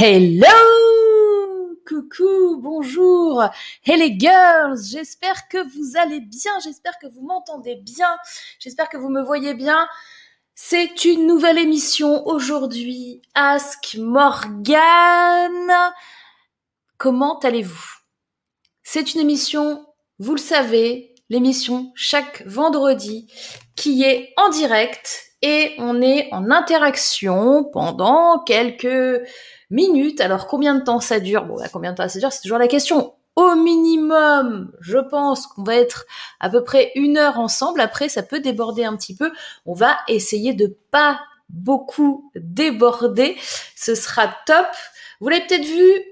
Hello Coucou, bonjour Hey les girls, j'espère que vous allez bien, j'espère que vous m'entendez bien, j'espère que vous me voyez bien. C'est une nouvelle émission aujourd'hui. Ask Morgan. Comment allez-vous? C'est une émission, vous le savez, l'émission chaque vendredi qui est en direct et on est en interaction pendant quelques minutes. Alors combien de temps ça dure? Bon, bah, combien de temps ça dure? C'est toujours la question. Au minimum, je pense qu'on va être à peu près une heure ensemble. Après, ça peut déborder un petit peu. On va essayer de pas beaucoup déborder. Ce sera top. Vous l'avez peut-être vu,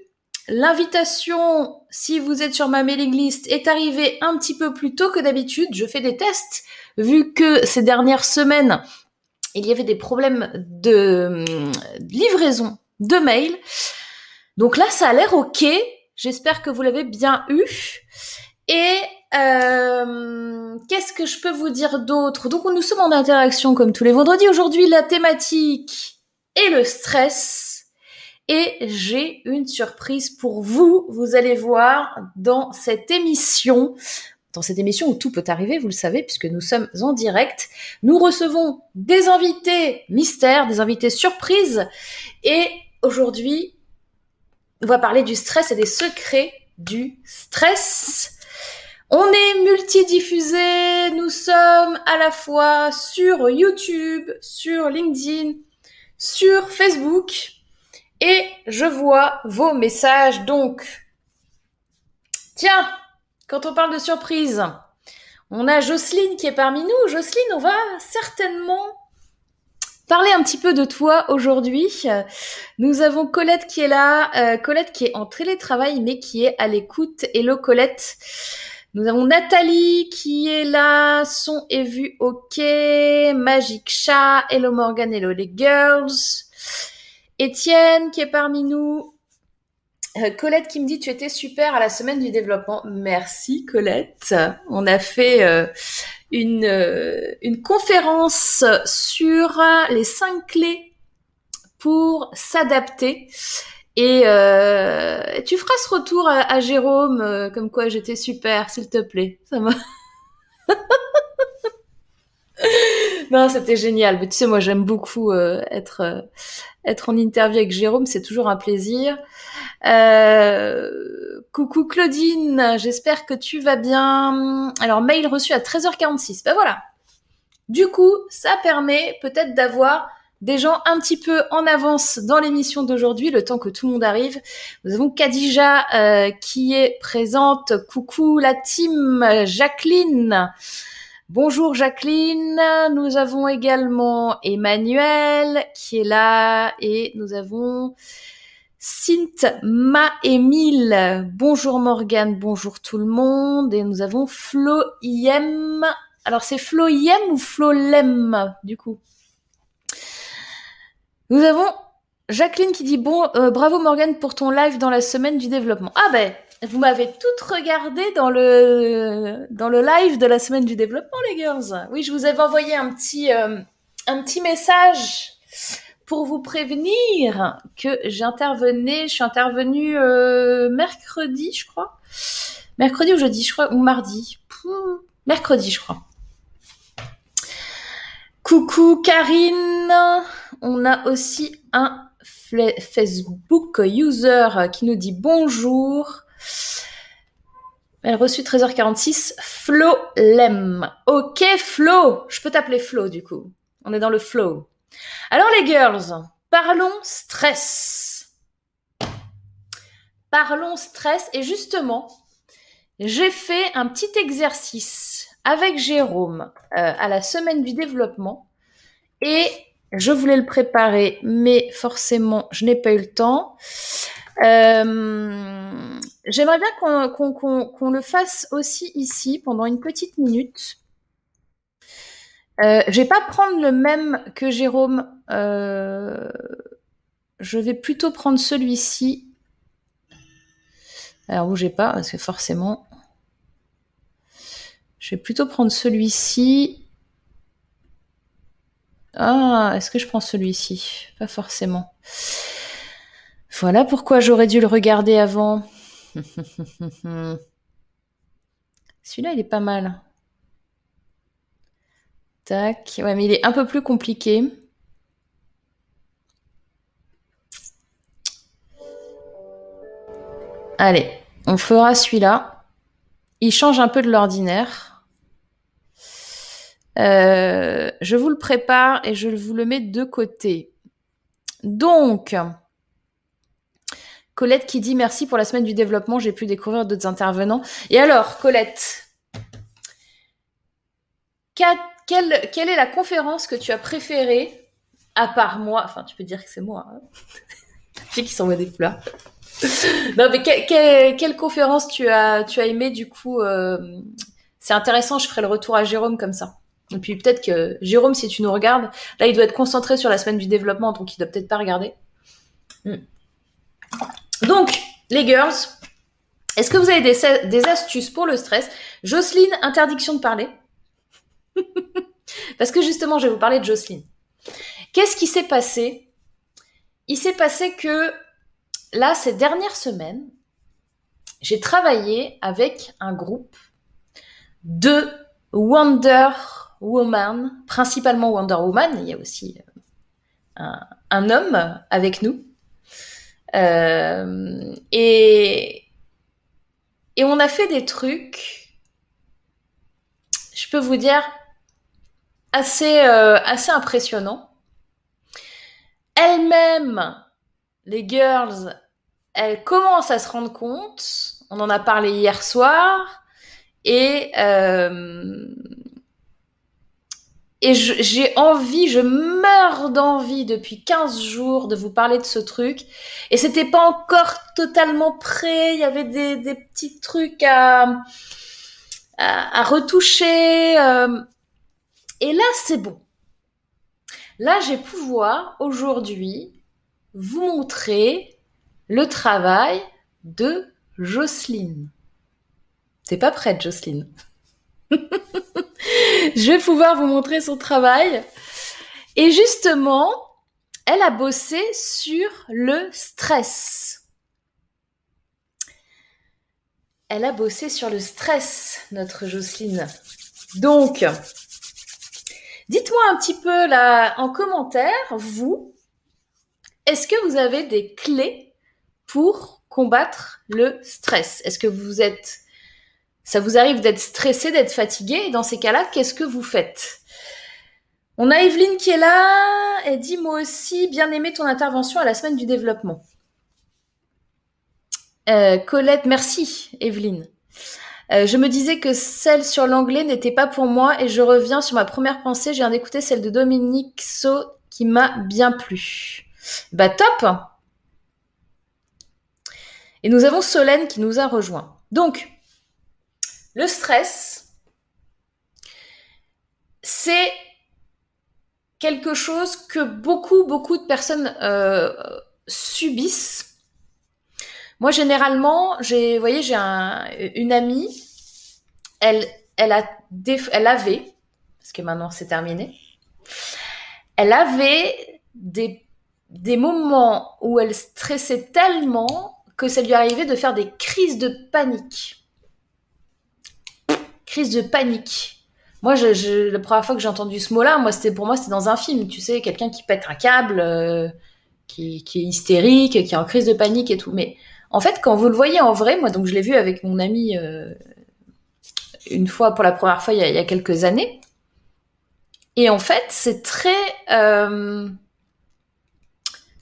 l'invitation, si vous êtes sur ma mailing list, est arrivée un petit peu plus tôt que d'habitude. Je fais des tests, vu que ces dernières semaines, il y avait des problèmes de livraison de mails. Donc là, ça a l'air ok. J'espère que vous l'avez bien eu. Et euh, qu'est-ce que je peux vous dire d'autre? Donc nous sommes en interaction comme tous les vendredis. Aujourd'hui, la thématique est le stress. Et j'ai une surprise pour vous. Vous allez voir dans cette émission dans cette émission où tout peut arriver, vous le savez, puisque nous sommes en direct. Nous recevons des invités mystères, des invités surprises. Et aujourd'hui, on va parler du stress et des secrets du stress. On est multidiffusé, nous sommes à la fois sur YouTube, sur LinkedIn, sur Facebook et je vois vos messages donc. Tiens, quand on parle de surprise, on a Jocelyne qui est parmi nous. Jocelyne, on va certainement parler un petit peu de toi aujourd'hui. Nous avons Colette qui est là, euh, Colette qui est en télétravail mais qui est à l'écoute. Hello Colette. Nous avons Nathalie qui est là, son et vue ok, Magic Chat, hello Morgan, hello les girls. Étienne qui est parmi nous, euh, Colette qui me dit tu étais super à la semaine du développement. Merci Colette. On a fait euh, une, euh, une conférence sur les cinq clés pour s'adapter. Et tu feras ce retour à, Jérôme comme quoi j'étais super, s'il te plaît. Ça m'a... non, c'était génial. Mais tu sais, moi, j'aime beaucoup être être en interview avec Jérôme. C'est toujours un plaisir. Euh, coucou Claudine, j'espère que tu vas bien. Alors, mail reçu à 13h46. Ben voilà. Du coup, ça permet peut-être d'avoir des gens un petit peu en avance dans l'émission d'aujourd'hui, le temps que tout le monde arrive. Nous avons Kadija euh, qui est présente. Coucou la team Jacqueline. Bonjour Jacqueline. Nous avons également Emmanuel qui est là et nous avons Sint Ma Emile, bonjour Morgane, bonjour tout le monde. Et nous avons Flo Iem. Alors c'est Flo Iem ou Flo Lem du coup? Nous avons Jacqueline qui dit bon, euh, bravo Morgane pour ton live dans la semaine du développement. Ah ben, vous m'avez toutes regardé dans le dans le live de la semaine du développement les girls. Oui, je vous avais envoyé un petit euh, un petit message pour vous prévenir que j'intervenais, je suis intervenue euh, mercredi, je crois. Mercredi ou jeudi, je crois, ou mardi. mercredi, je crois. Coucou Karine. On a aussi un Facebook user qui nous dit bonjour. Elle a reçu 13h46. Flo Lem. Ok, Flo. Je peux t'appeler Flo du coup. On est dans le flow. Alors les girls, parlons stress. Parlons stress et justement, j'ai fait un petit exercice avec Jérôme euh, à la semaine du développement et je voulais le préparer, mais forcément, je n'ai pas eu le temps. Euh, j'aimerais bien qu'on le fasse aussi ici pendant une petite minute. Euh, je vais pas prendre le même que Jérôme. Euh, je vais plutôt prendre celui-ci. Alors bougez pas, parce que forcément. Je vais plutôt prendre celui-ci. Ah, est-ce que je prends celui-ci? Pas forcément. Voilà pourquoi j'aurais dû le regarder avant. Celui-là, il est pas mal. Tac. Ouais, mais il est un peu plus compliqué. Allez, on fera celui-là. Il change un peu de l'ordinaire. Euh, je vous le prépare et je vous le mets de côté. Donc, Colette qui dit merci pour la semaine du développement, j'ai pu découvrir d'autres intervenants. Et alors, Colette, quelle, est la conférence que tu as préférée, à part moi? Enfin, tu peux dire que c'est moi. Hein qui s'envoie des fleurs. non, mais quelle conférence tu as, tu du coup euh, C'est intéressant, je ferai le retour à Jérôme comme ça. Et puis peut-être que Jérôme, si tu nous regardes, là, il doit être concentré sur la semaine du développement, donc il doit peut-être pas regarder. Hmm. Donc, les girls, est-ce que vous avez des, astuces pour le stress? Jocelyne, interdiction de parler. Parce que justement, je vais vous parler de Jocelyne. Qu'est-ce qui s'est passé? Il s'est passé que là, ces dernières semaines, j'ai travaillé avec un groupe de Wonder Woman, principalement Wonder Woman. Il y a aussi euh, un, homme avec nous. Euh, et, et on a fait des trucs, je peux vous dire, assez, euh, assez impressionnants. Elles-mêmes, les girls, elles commencent à se rendre compte. On en a parlé hier soir. Et, euh, et j'ai envie, je meurs d'envie depuis 15 jours de vous parler de ce truc. Et c'était pas encore totalement prêt. Il y avait des, petits trucs à, à, retoucher. Euh. et là, c'est bon. Là, j'ai pouvoir aujourd'hui vous montrer le travail de Jocelyne. T'es pas prête, Jocelyne Je vais pouvoir vous montrer son travail. Et justement, elle a bossé sur le stress. Elle a bossé sur le stress, notre Jocelyne. Donc, dites-moi un petit peu là en commentaire, vous, est-ce que vous avez des clés pour combattre le stress? Est-ce que vous êtes ça vous arrive d'être stressé, d'être fatigué et dans ces cas-là, qu'est-ce que vous faites? On a Evelyne qui est là, elle dit moi aussi bien aimé ton intervention à la semaine du développement. Euh, Colette, merci Evelyne. Euh, je me disais que celle sur l'anglais n'était pas pour moi et je reviens sur ma première pensée. J'ai viens d'écouter celle de Dominique So qui m'a bien plu. Bah top Et nous avons Solène qui nous a rejoint. Donc, le stress, c'est quelque chose que beaucoup, beaucoup de personnes euh, subissent. Moi, généralement, j'ai, voyez, j'ai une amie, elle, avait, parce que maintenant c'est terminé, elle avait des moments où elle stressait tellement que ça lui arrivait de faire des crises de panique. Crise de panique. Moi, je, la première fois que j'ai entendu ce mot-là, moi, c'était pour moi, c'était dans un film, tu sais, quelqu'un qui pète un câble, euh, qui, est hystérique, qui est en crise de panique et tout. Mais en fait, quand vous le voyez en vrai, moi, donc je l'ai vu avec mon ami euh, une fois pour la première fois il y a, quelques années. Et en fait, c'est très euh,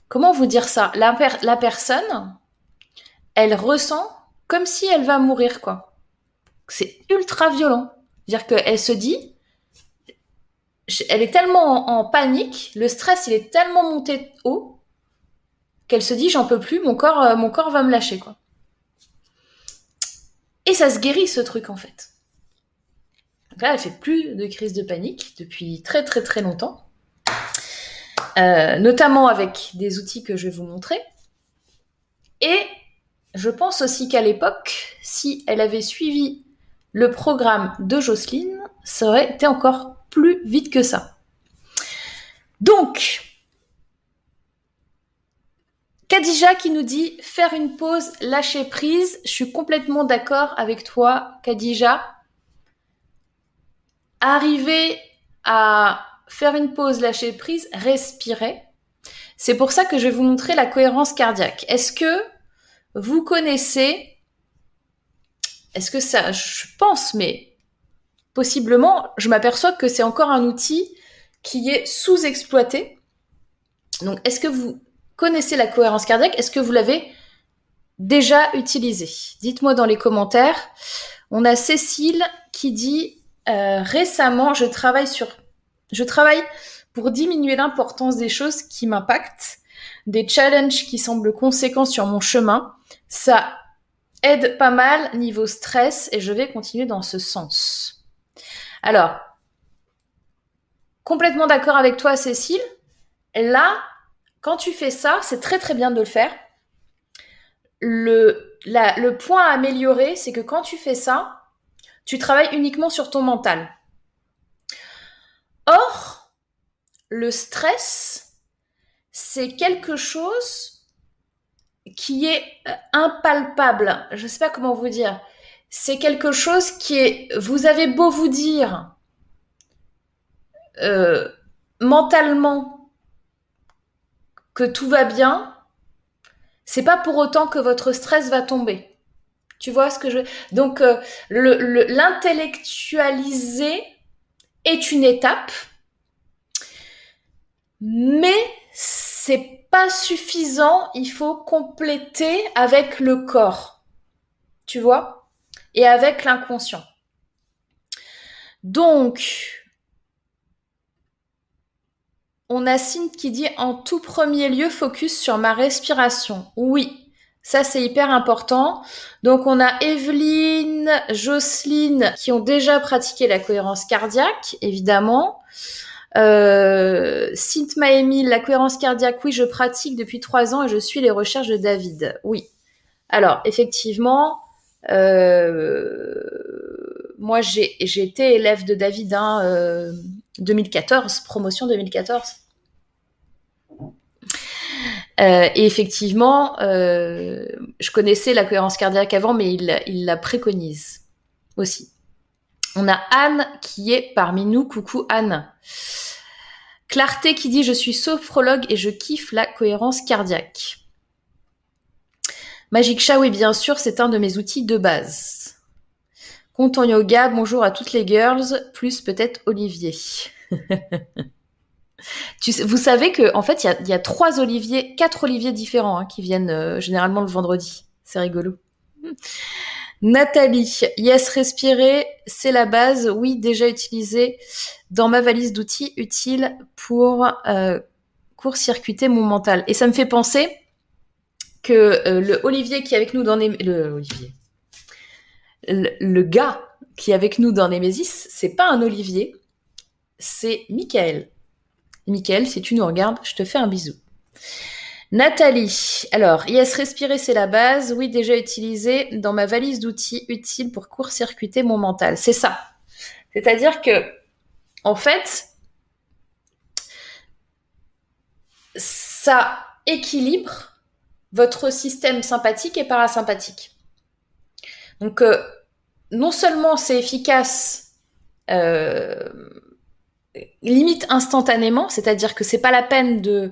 comment vous dire ça? La, la personne, elle ressent comme si elle va mourir, quoi. C'est ultra violent. C'est-à-dire qu'elle se dit, elle est tellement en, panique, le stress, il est tellement monté haut, qu'elle se dit, j'en peux plus, mon corps, euh, mon corps va me lâcher, quoi. Et ça se guérit, ce truc, en fait. Donc là, elle fait plus de crise de panique depuis très, très, très longtemps. Euh, notamment avec des outils que je vais vous montrer. Et je pense aussi qu'à l'époque, si elle avait suivi le programme de Jocelyne, ça aurait été encore plus vite que ça. Donc, Kadija qui nous dit faire une pause, lâcher prise. Je suis complètement d'accord avec toi, Kadija. Arriver à faire une pause, lâcher prise, respirer. C'est pour ça que je vais vous montrer la cohérence cardiaque. Est-ce que vous connaissez, est-ce que ça, je pense, mais possiblement, je m'aperçois que c'est encore un outil qui est sous-exploité. Donc, est-ce que vous connaissez la cohérence cardiaque? Est-ce que vous l'avez déjà utilisé Dites-moi dans les commentaires. On a Cécile qui dit euh, récemment, je travaille sur, je travaille pour diminuer l'importance des choses qui m'impactent, des challenges qui semblent conséquents sur mon chemin. Ça aide pas mal niveau stress et je vais continuer dans ce sens. Alors, complètement d'accord avec toi, Cécile. Là, quand tu fais ça, c'est très très bien de le faire. Le, le point à améliorer, c'est que quand tu fais ça, tu travailles uniquement sur ton mental. Or, le stress, c'est quelque chose qui est euh, impalpable. Je ne sais pas comment vous dire. C'est quelque chose qui est. Vous avez beau vous dire euh, mentalement que tout va bien, c'est pas pour autant que votre stress va tomber. Tu vois ce que je donc euh, l'intellectualiser est une étape, mais c'est suffisant. Il faut compléter avec le corps, tu vois, et avec l'inconscient. Donc, on a Cynth qui dit en tout premier lieu focus sur ma respiration. Oui, ça, c'est hyper important. Donc, on a Evelyne, Jocelyne qui ont déjà pratiqué la cohérence cardiaque, évidemment. Euh, Sint la cohérence cardiaque, oui, je pratique depuis trois ans et je suis les recherches de David. Oui. Alors, effectivement, euh, moi, j'ai été élève de David hein, 2014, euh, promotion 2014. Euh, et effectivement, je connaissais la cohérence cardiaque avant, mais il la préconise aussi. On a Anne qui est parmi nous. Coucou Anne. Clarté qui dit je suis sophrologue et je kiffe la cohérence cardiaque. Magic Show, oui bien sûr, c'est un de mes outils de base. Compte yoga, bonjour à toutes les girls, plus peut-être Olivier. vous savez que en fait, il y a, trois oliviers, quatre oliviers différents hein, qui viennent euh, généralement le vendredi. C'est rigolo. Nathalie, yes, respirer, c'est la base. Oui, déjà utilisé dans ma valise d'outils utile pour euh, court-circuiter mon mental. Et ça me fait penser que euh, le Olivier qui est avec nous dans le Olivier, le, gars qui est avec nous dans Nemesis, c'est pas un Olivier, c'est Michael. Michael, si tu nous regardes, je te fais un bisou. Nathalie, alors, yes, respirer, c'est la base. Oui, déjà utilisé dans ma valise d'outils utiles pour court-circuiter mon mental. C'est ça. C'est-à-dire que, en fait, ça équilibre votre système sympathique et parasympathique. Donc, euh, non seulement c'est efficace euh, limite instantanément, c'est-à-dire que c'est pas la peine de,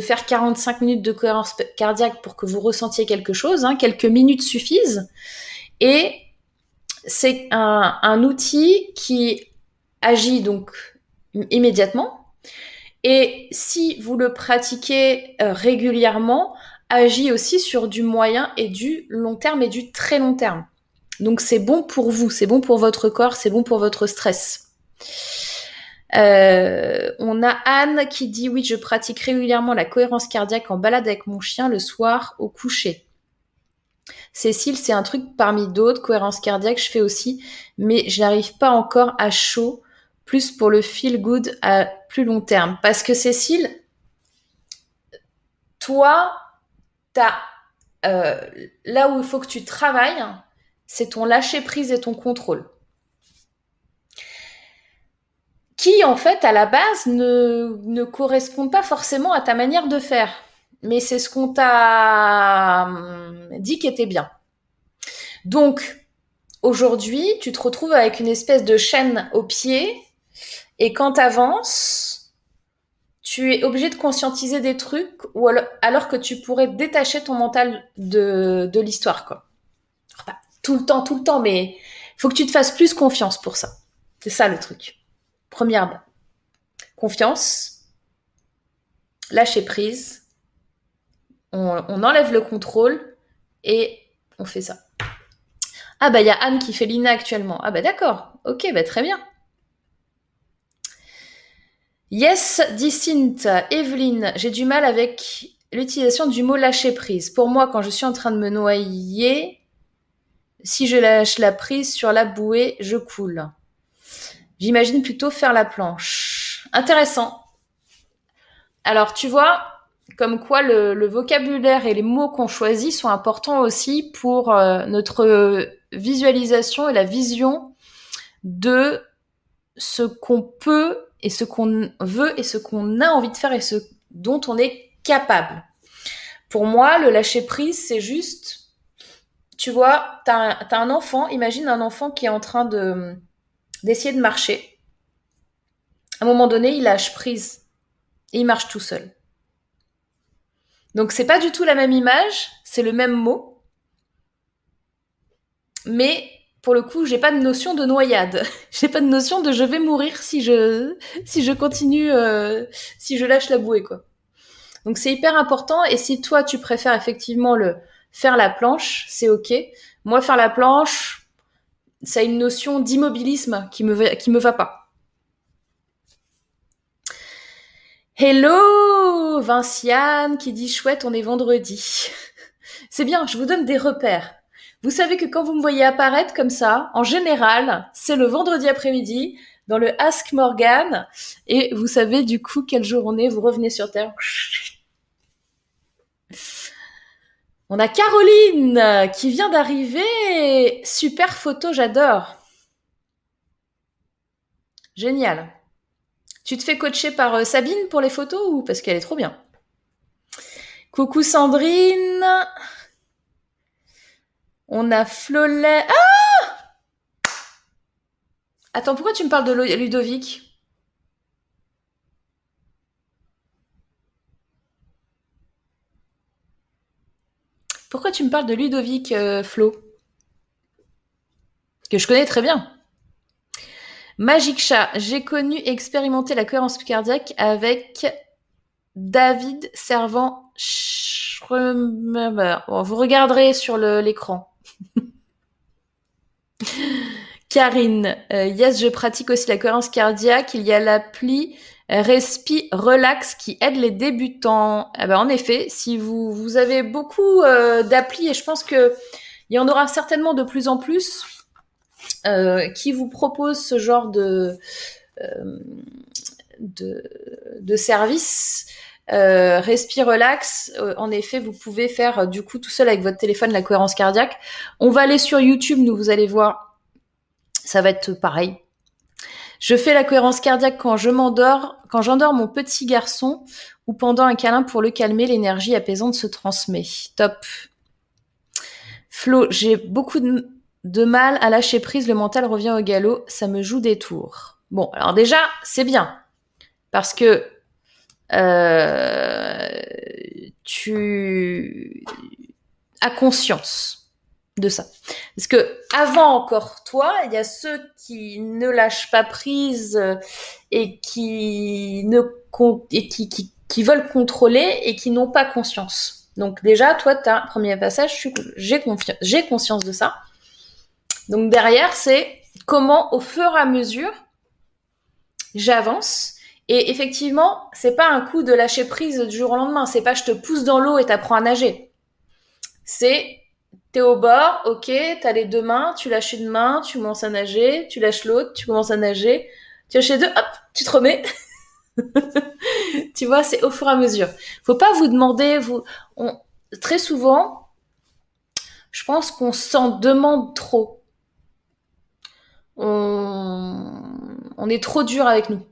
faire 45 minutes de cohérence cardiaque pour que vous ressentiez quelque chose, hein, quelques minutes suffisent. Et c'est un, un, outil qui agit donc immédiatement. Et si vous le pratiquez euh, régulièrement, agit aussi sur du moyen et du long terme et du très long terme. Donc c'est bon pour vous, c'est bon pour votre corps, c'est bon pour votre stress. Euh, on a Anne qui dit oui, je pratique régulièrement la cohérence cardiaque en balade avec mon chien le soir au coucher. Cécile, c'est un truc parmi d'autres, cohérence cardiaque, je fais aussi, mais je n'arrive pas encore à chaud, plus pour le feel good à plus long terme. Parce que Cécile, toi, t'as euh, là où il faut que tu travailles, c'est ton lâcher prise et ton contrôle. Qui en fait à la base ne, ne correspondent pas forcément à ta manière de faire. mais c'est ce qu'on t'a hum, dit qui était bien. Donc, aujourd'hui, tu te retrouves avec une espèce de chaîne au pied, et quand tu avances, tu es obligé de conscientiser des trucs, ou alors, que tu pourrais détacher ton mental de, de l'histoire, quoi. tout le temps, tout le temps, mais il faut que tu te fasses plus confiance pour ça. C'est ça le truc. Première confiance, lâcher prise, on, enlève le contrôle et on fait ça. Ah bah il y a Anne qui fait l'INA actuellement. Ah bah d'accord, ok, bah très bien. Yes, dit Evelyne, j'ai du mal avec l'utilisation du mot lâcher prise. Pour moi, quand je suis en train de me noyer, si je lâche la prise sur la bouée, je coule. J'imagine plutôt faire la planche. Intéressant. Alors, tu vois, comme quoi le, vocabulaire et les mots qu'on choisit sont importants aussi pour euh, notre visualisation et la vision de ce qu'on peut et ce qu'on veut et ce qu'on a envie de faire et ce dont on est capable. Pour moi, le lâcher prise, c'est juste, tu vois, t'as as un enfant, imagine un enfant qui est en train de d'essayer de marcher. À un moment donné, il lâche prise et il marche tout seul. Donc c'est pas du tout la même image, c'est le même mot. Mais pour le coup, j'ai pas de notion de noyade. j'ai pas de notion de je vais mourir si je si je continue euh, si je lâche la bouée quoi. Donc c'est hyper important et si toi tu préfères effectivement le faire la planche, c'est OK. Moi faire la planche, ça une notion d'immobilisme qui me me va pas. Hello Vinciane qui dit chouette, on est vendredi. C'est bien, je vous donne des repères. Vous savez que quand vous me voyez apparaître comme ça, en général, c'est le vendredi après-midi dans le Ask Morgan et vous savez du coup quelle journée vous revenez sur Terre. On a Caroline qui vient d'arriver. Super photo, j'adore. Génial. Tu te fais coacher par euh, Sabine pour les photos ou parce qu'elle est trop bien? Coucou Sandrine. On a Flolet. Ah Attends, pourquoi tu me parles de Ludovic Pourquoi tu me parles de Ludovic, euh, Flo Que je connais très bien. Magic Chat, j'ai connu et expérimenté la cohérence cardiaque avec David Servant vous regarderez sur l'écran. Karine, euh, yes, je pratique aussi la cohérence cardiaque. Il y a l'appli Respi Relax qui aide les débutants. Eh ben, en effet, si vous, avez beaucoup euh, d'applis, et je pense que il y en aura certainement de plus en plus, euh, qui vous propose ce genre de, euh, de service. Euh, respire relax. Euh, en effet, vous pouvez faire du coup tout seul avec votre téléphone la cohérence cardiaque. On va aller sur YouTube, nous vous allez voir, ça va être pareil. Je fais la cohérence cardiaque quand je m'endors, quand j'endors mon petit garçon ou pendant un câlin pour le calmer, l'énergie apaisante se transmet. Top. Flo, j'ai beaucoup de, mal à lâcher prise, le mental revient au galop, ça me joue des tours. Bon, alors déjà, c'est bien. Parce que euh, tu as conscience de ça. Parce que avant encore toi, il y a ceux qui ne lâchent pas prise et qui ne et qui, qui, qui veulent contrôler et qui n'ont pas conscience. Donc déjà, toi, tu as premier passage, j'ai j'ai conscience de ça. Donc derrière, c'est comment au fur et à mesure, j'avance. Et effectivement, c'est pas un coup de lâcher prise du jour au lendemain. C'est pas je te pousse dans l'eau et t'apprends à nager. C'est t'es au bord, ok, t'as les deux mains, tu lâches une main, tu commences à nager, tu lâches l'autre, tu commences à nager, tu lâches les deux, hop, tu te remets. tu vois, c'est au fur et à mesure. Faut pas vous demander, vous, on, très souvent, je pense qu'on s'en demande trop on, est trop dur avec nous.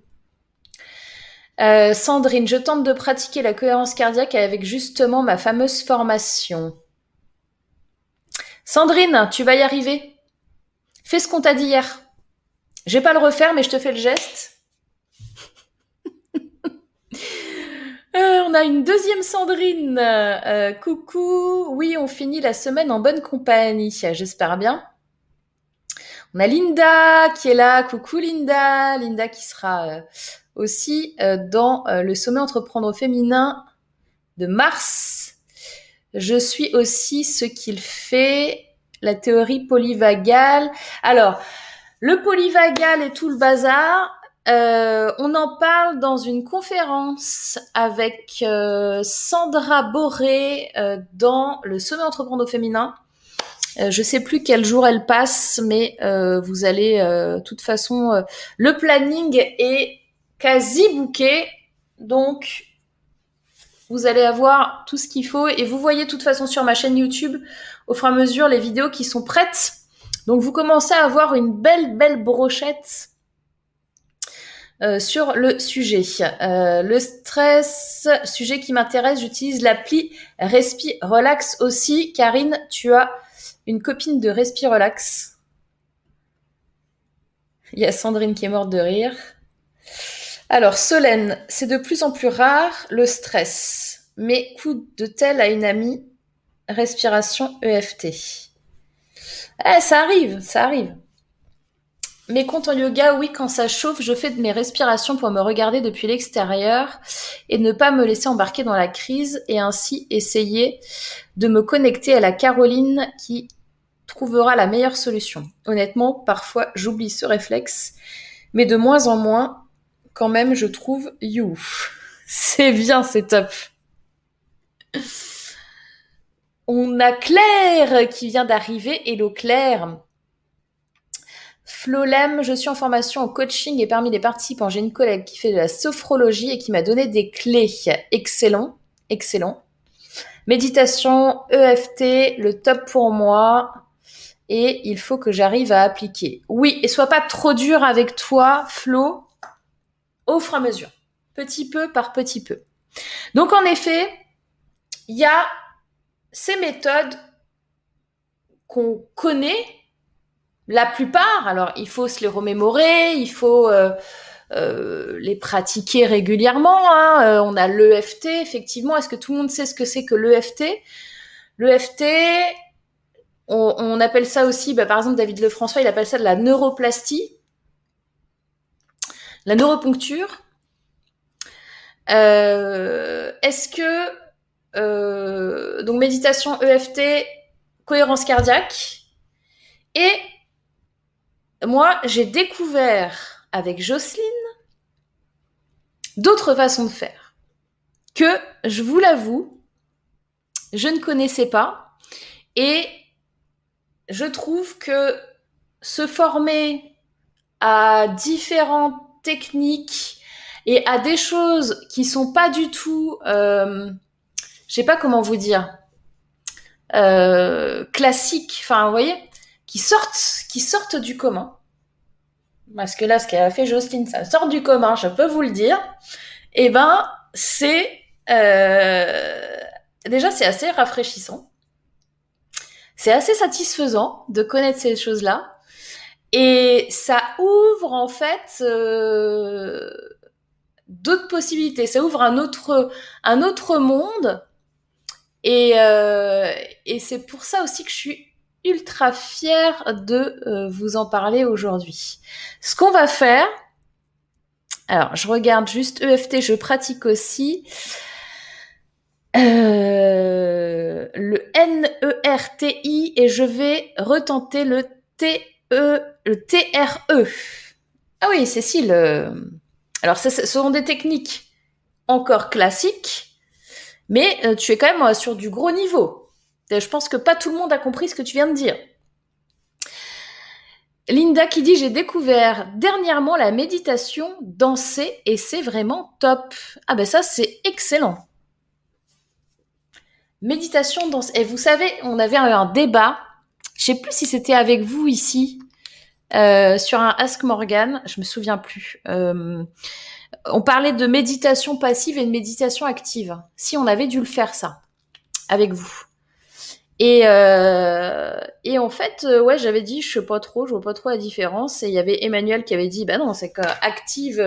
Euh, Sandrine, je tente de pratiquer la cohérence cardiaque avec justement ma fameuse formation. Sandrine, tu vas y arriver. Fais ce qu'on t'a dit hier. Je vais pas le refaire, mais je te fais le geste. Euh, on a une deuxième Sandrine. Euh, coucou. Oui, on finit la semaine en bonne compagnie. J'espère bien. On a Linda qui est là. Coucou Linda. Linda qui sera euh, aussi dans le sommet entreprendre féminin de mars. Je suis aussi ce qu'il fait, la théorie polyvagale. Alors, le polyvagal et tout le bazar, euh, on en parle dans une conférence avec euh, Sandra Boré euh, dans le sommet entreprendre au féminin. je sais plus quel jour elle passe, mais vous allez, de toute façon, le planning est quasi booké, donc vous allez avoir tout ce qu'il faut et vous voyez de toute façon sur ma chaîne YouTube au fur et à mesure les vidéos qui sont prêtes. Donc vous commencez à avoir une belle belle brochette euh, sur le sujet. Euh, le stress, sujet qui m'intéresse, j'utilise l'appli Respi Relax aussi. Karine, tu as une copine de Respi Relax. Il y a Sandrine qui est morte de rire. Alors, Solène, c'est de plus en plus rare le stress. Mais coup de tel à une amie, respiration EFT. Eh, ça arrive, ça arrive. Mes comptes en yoga, oui, quand ça chauffe, je fais de mes respirations pour me regarder depuis l'extérieur et ne pas me laisser embarquer dans la crise et ainsi essayer de me connecter à la Caroline qui trouvera la meilleure solution. Honnêtement, parfois j'oublie ce réflexe, mais de moins en moins, quand même, je trouve you. C'est bien, c'est top. On a Claire qui vient d'arriver. Hello Claire. Flolem, je suis en formation en coaching et parmi les participants, j'ai une collègue qui fait de la sophrologie et qui m'a donné des clés. Excellent, excellent. Méditation, EFT, le top pour moi. Et il faut que j'arrive à appliquer. Oui, et sois pas trop dur avec toi, Flo, au fur et à mesure. Petit peu par petit peu. Donc en effet, il y a ces méthodes qu'on connaît la plupart, alors il faut se les remémorer, il faut euh, euh, les pratiquer régulièrement. Hein. Euh, on a l'EFT, effectivement. Est-ce que tout le monde sait ce que c'est que l'EFT L'EFT, on, appelle ça aussi, bah, par exemple, David Lefrançois, il appelle ça de la neuroplastie, la neuroponcture. Est-ce que donc méditation EFT, cohérence cardiaque et moi, j'ai découvert avec Jocelyne d'autres façons de faire que, je vous l'avoue, je ne connaissais pas. Et je trouve que se former à différentes techniques et à des choses qui sont pas du tout, euh, je sais pas comment vous dire, euh, classiques. Enfin, vous voyez, qui sortent, du commun. Parce que là, ce qu'elle a fait Jocelyne, ça sort du commun, je peux vous le dire. Et eh ben, c'est euh, déjà c'est assez rafraîchissant. C'est assez satisfaisant de connaître ces choses-là. Et ça ouvre en fait euh, d'autres possibilités. Ça ouvre un autre, un autre monde. Et, euh, et c'est pour ça aussi que je suis ultra fière de euh, vous en parler aujourd'hui. Ce qu'on va faire, alors je regarde juste EFT, je pratique aussi. Euh, le N-E-R-T-I et je vais retenter le T-E, le T-R-E. Ah oui, Cécile. Alors, ce sont des techniques encore classiques, mais euh, tu es quand même sur du gros niveau. Je pense que pas tout le monde a compris ce que tu viens de dire. Linda qui dit j'ai découvert dernièrement la méditation danser et c'est vraiment top. Ah ben ça c'est excellent. Méditation danse. Et vous savez, on avait un débat. Je sais plus si c'était avec vous ici euh, sur un Ask Morgan. Je me souviens plus. Euh, On parlait de méditation passive et de méditation active. Si on avait dû le faire ça avec vous. Et, euh, et en fait, euh, ouais, j'avais dit, je sais pas trop, je vois pas trop la différence. Et il y avait Emmanuel qui avait dit, bah non, c'est que active,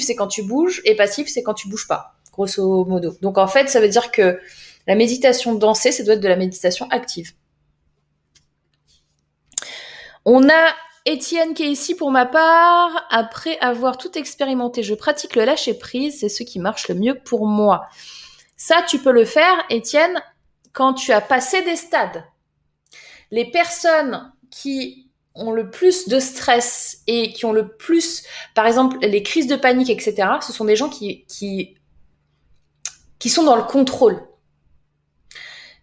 c'est quand tu bouges, et passif, c'est quand tu bouges pas, grosso modo. Donc en fait, ça veut dire que la méditation dansée, ça doit être de la méditation active. On a Étienne qui est ici pour ma part. Après avoir tout expérimenté, je pratique le lâcher prise, c'est ce qui marche le mieux pour moi. Ça, tu peux le faire, Étienne, quand tu as passé des stades, les personnes qui ont le plus de stress et qui ont le plus, par exemple, les crises de panique, etc., ce sont des gens qui, sont dans le contrôle.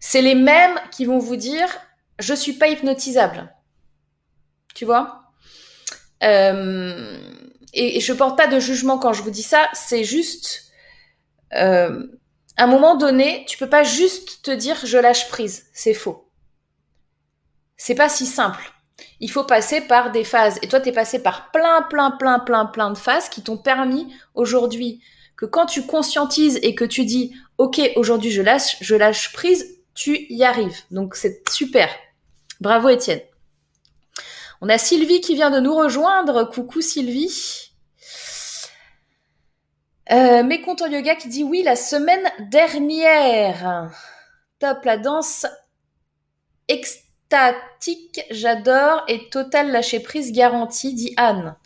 C'est les mêmes qui vont vous dire je suis pas hypnotisable. Tu vois? Euh, et, je porte pas de jugement quand je vous dis ça, c'est juste euh, à un moment donné, tu peux pas juste te dire je lâche prise. C'est faux. C'est pas si simple. Il faut passer par des phases. Et toi, tu es passé par plein, plein, plein, plein, plein de phases qui t'ont permis aujourd'hui que quand tu conscientises et que tu dis OK, aujourd'hui je lâche, je lâche prise, tu y arrives. Donc c'est super. Bravo Étienne. On a Sylvie qui vient de nous rejoindre. Coucou Sylvie. Euh, comptes yoga qui dit oui la semaine dernière. Top, la danse extatique, j'adore et total lâcher prise garantie, dit Anne.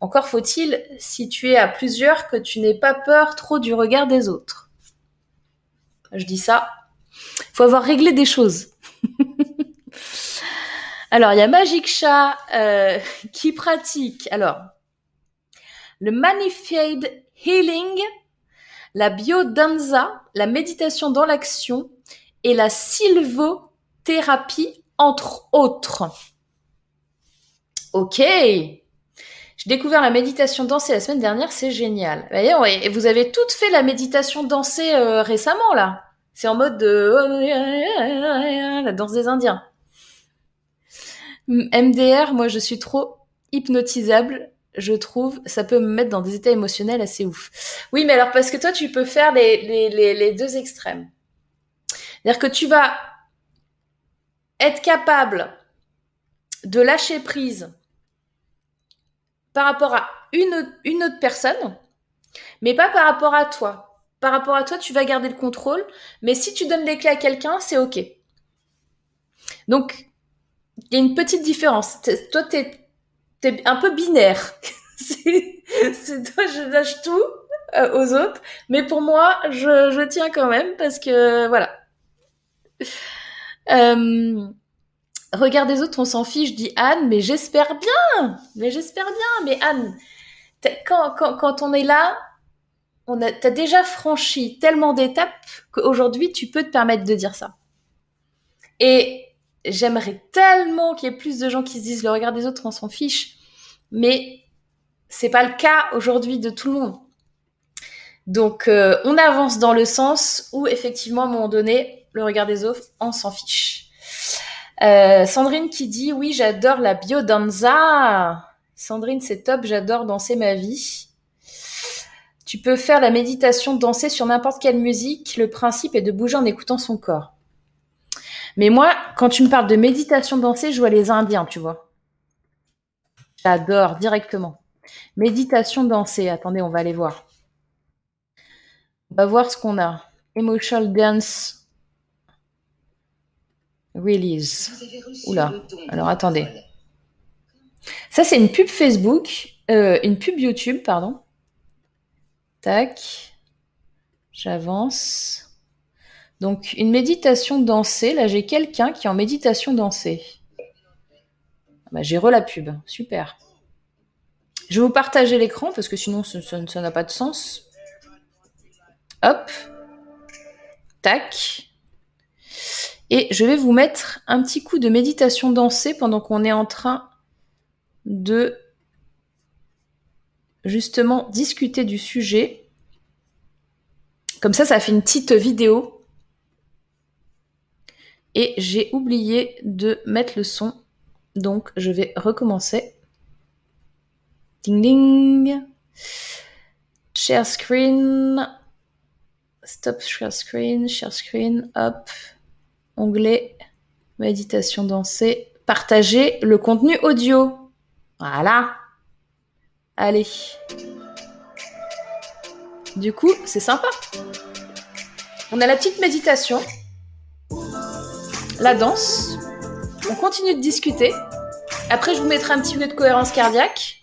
Encore faut-il, si tu es à plusieurs, que tu n'aies pas peur trop du regard des autres. Je dis ça. Faut avoir réglé des choses. Alors, il y a Magic Chat euh, qui pratique. Alors, le Manified Healing, la biodanza, la méditation dans l'action et la sylvothérapie, entre autres. Ok. J'ai découvert la méditation dansée la semaine dernière, c'est génial. Et vous avez toutes fait la méditation dansée euh, récemment là. C'est en mode de la danse des Indiens. MDR, moi je suis trop hypnotisable je trouve, ça peut me mettre dans des états émotionnels assez ouf. Oui, mais alors parce que toi, tu peux faire les, deux extrêmes. C'est-à-dire que tu vas être capable de lâcher prise par rapport à une, une autre personne, mais pas par rapport à toi. Par rapport à toi, tu vas garder le contrôle, mais si tu donnes les clés à quelqu'un, c'est OK. Donc, il y a une petite différence. Toi, t'es t'es un peu binaire. c'est toi, je lâche tout euh, aux autres, mais pour moi, je, je, tiens quand même parce que voilà. Euh, regarde les autres, on s'en fiche, dit Anne, mais j'espère bien, mais j'espère bien, mais Anne, quand, quand, quand on est là, on a, t'as déjà franchi tellement d'étapes qu'aujourd'hui, tu peux te permettre de dire ça. Et j'aimerais tellement qu'il y ait plus de gens qui se disent le regard des autres, on s'en fiche. Mais c'est pas le cas aujourd'hui de tout le monde. Donc, euh, on avance dans le sens où, effectivement, à un moment donné, le regard des autres, on s'en fiche. Euh, Sandrine qui dit oui, j'adore la biodanza. Sandrine, c'est top, j'adore danser ma vie. Tu peux faire la méditation, danser sur n'importe quelle musique. Le principe est de bouger en écoutant son corps. Mais moi, quand tu me parles de méditation dansée, je vois les Indiens, tu vois. J'adore directement. Méditation dansée. Attendez, on va aller voir. On va voir ce qu'on a. Emotional Dance Release. Oula. Alors attendez. Ça, c'est une pub Facebook. Euh, une pub YouTube, pardon. Tac. J'avance. Donc, une méditation dansée. Là, j'ai quelqu'un qui est en méditation dansée. Ah bah, j'ai re la pub. Super. Je vais vous partager l'écran parce que sinon, ça n'a pas de sens. Hop. Tac. Et je vais vous mettre un petit coup de méditation dansée pendant qu'on est en train de justement discuter du sujet. Comme ça, ça fait une petite vidéo et j'ai oublié de mettre le son. Donc je vais recommencer. Ding ding. Share screen. Stop share screen, share screen, hop. Onglet, méditation dansée. Partager le contenu audio. Voilà. Allez. Du coup, c'est sympa. On a la petite méditation, la danse. On continue de discuter. Après, je vous mettrai un petit peu de cohérence cardiaque.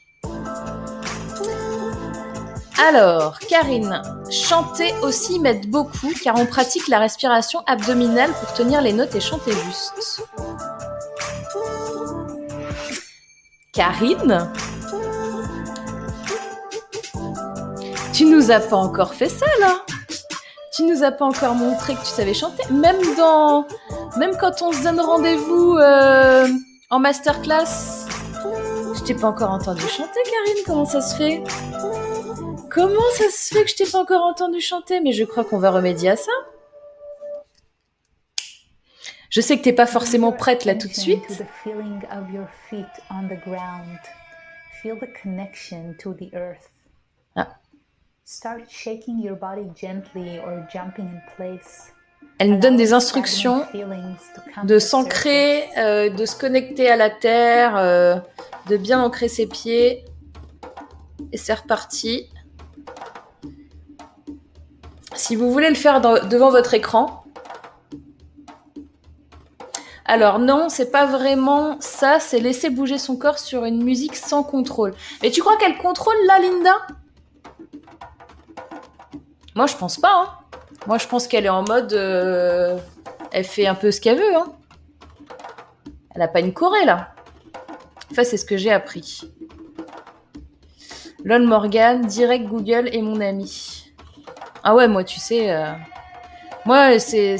Alors, Karine, chanter aussi m'aide beaucoup car on pratique la respiration abdominale pour tenir les notes et chanter juste. Karine Tu nous as pas encore fait ça là Tu nous as pas encore montré que tu savais chanter Même dans... Même quand on se donne rendez-vous euh, en masterclass, je t'ai pas encore entendu chanter Karine, comment ça se fait? Comment ça se fait que je t'ai pas encore entendu chanter? Mais je crois qu'on va remédier à ça. Je sais que t'es pas forcément prête là tout de suite. Ah. Elle nous donne des instructions de s'ancrer, euh, de se connecter à la terre, euh, de bien ancrer ses pieds. Et c'est reparti. Si vous voulez le faire devant votre écran, alors non, c'est pas vraiment ça, c'est laisser bouger son corps sur une musique sans contrôle. Mais tu crois qu'elle contrôle là, Linda? Moi, je pense pas. Hein. Moi, je pense qu'elle est en mode, euh, elle fait un peu ce qu'elle veut. Hein. Elle a pas une corée là. Enfin, c'est ce que j'ai appris. Lon Morgan, direct Google est mon ami. Ah ouais, moi, tu sais, euh, moi, c'est,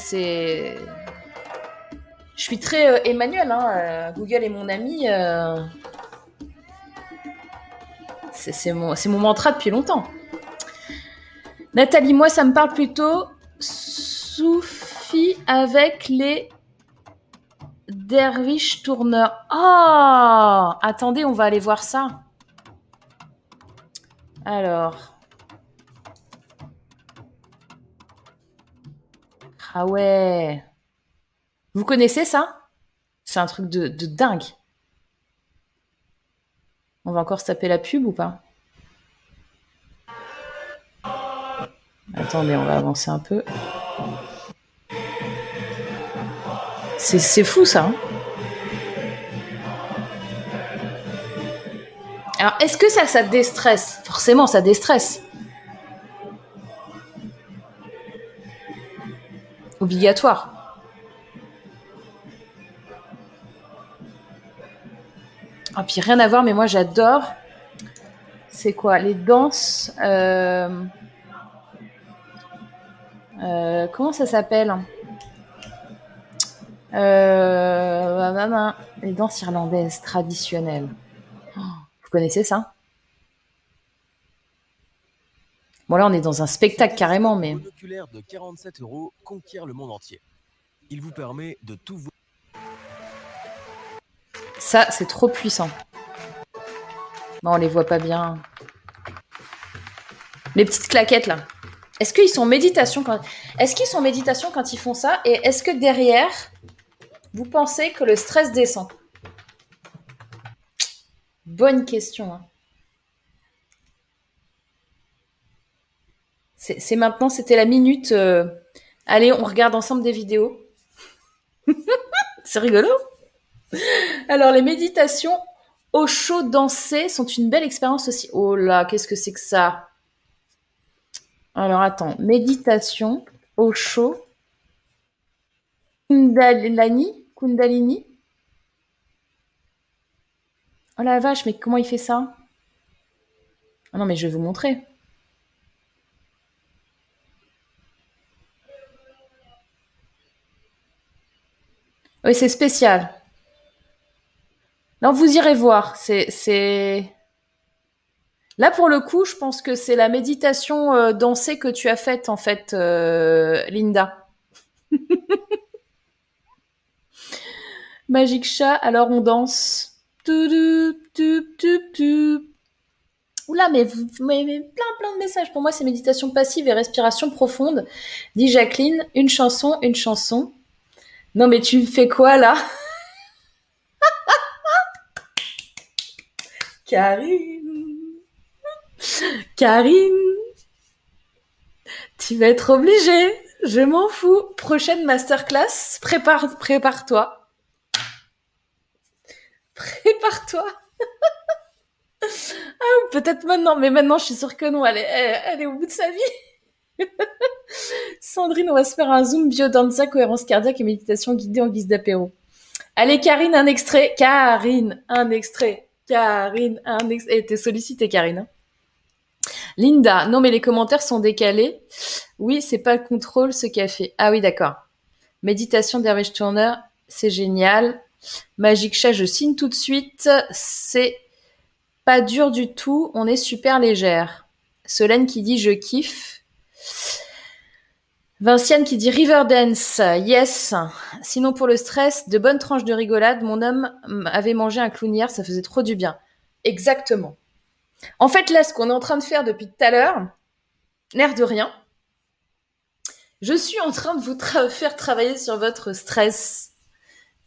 je suis très euh, Emmanuel. Hein, Google est mon ami. C'est, mon, c'est mon mantra depuis longtemps. Nathalie, moi, ça me parle plutôt Soufi avec les derviches tourneurs. Ah Attendez, on va aller voir ça. Alors. Ah ouais. Vous connaissez ça? C'est un truc de, dingue. On va encore se taper la pub ou pas? Attendez, on va avancer un peu. C'est fou ça. Hein Alors, est-ce que ça, ça déstresse? Forcément, ça déstresse. obligatoire. Ah, puis rien à voir, mais moi j'adore. C'est quoi? Les danses. Euh, euh, comment ça s'appelle euh, Les danses irlandaises traditionnelles. Oh, vous connaissez ça? Bon, là, on est dans un spectacle carrément, mais. de 47 euros conquiert le monde entier. Il vous permet de tout Ça, c'est trop puissant. Non, on les voit pas bien. Les petites claquettes là. Est-ce qu'ils sont sont méditation quand ils font ça Et est-ce que derrière, vous pensez que le stress descend? Bonne question. Hein. C'est maintenant, c'était la minute. Euh, allez, on regarde ensemble des vidéos. c'est rigolo. Alors, les méditations au chaud dansé sont une belle expérience aussi. Oh là, qu'est-ce que c'est que ça? Alors, attends. Méditation au chaud. Kundalini Kundalini Oh la vache, mais comment il fait ça? Ah non, mais je vais vous montrer. Oui, c'est spécial. Non, vous irez voir. C'est, Là, pour le coup, je pense que c'est la méditation euh, dansée que tu as faite, en fait, euh, Linda. Magique chat, alors on danse. Oula, mais vous m'avez plein, plein de messages. Pour moi, c'est méditation passive et respiration profonde. Dit Jacqueline, une chanson, une chanson. Non, mais tu fais quoi là? Karine Karine Tu vas être obligée. Je m'en fous. Prochaine masterclass, prépare, prépare-toi. Prépare-toi. ah, peut-être maintenant, mais maintenant, je suis sûre que non. Elle est, au bout de sa vie. Sandrine, on va se faire un zoom biodanza, cohérence cardiaque et méditation guidée en guise d'apéro. Allez, Karine, un extrait. Karine, un extrait. Karine, un extrait. Eh, t'es sollicitée, Karine. Hein. Linda, non mais les commentaires sont décalés. Oui, c'est pas le contrôle ce café. Ah oui, d'accord. Méditation d'Hervé Turner, c'est génial. Magic Chat, je signe tout de suite. C'est pas dur du tout, on est super légère. Solène qui dit je kiffe. Vinciane qui dit Riverdance, yes. Sinon pour le stress, de bonnes tranches de rigolade. Mon homme avait mangé un clown hier, ça faisait trop du bien. Exactement. En fait, là, ce qu'on est en train de faire depuis tout à l'heure, l'air de rien, je suis en train de vous faire travailler sur votre stress.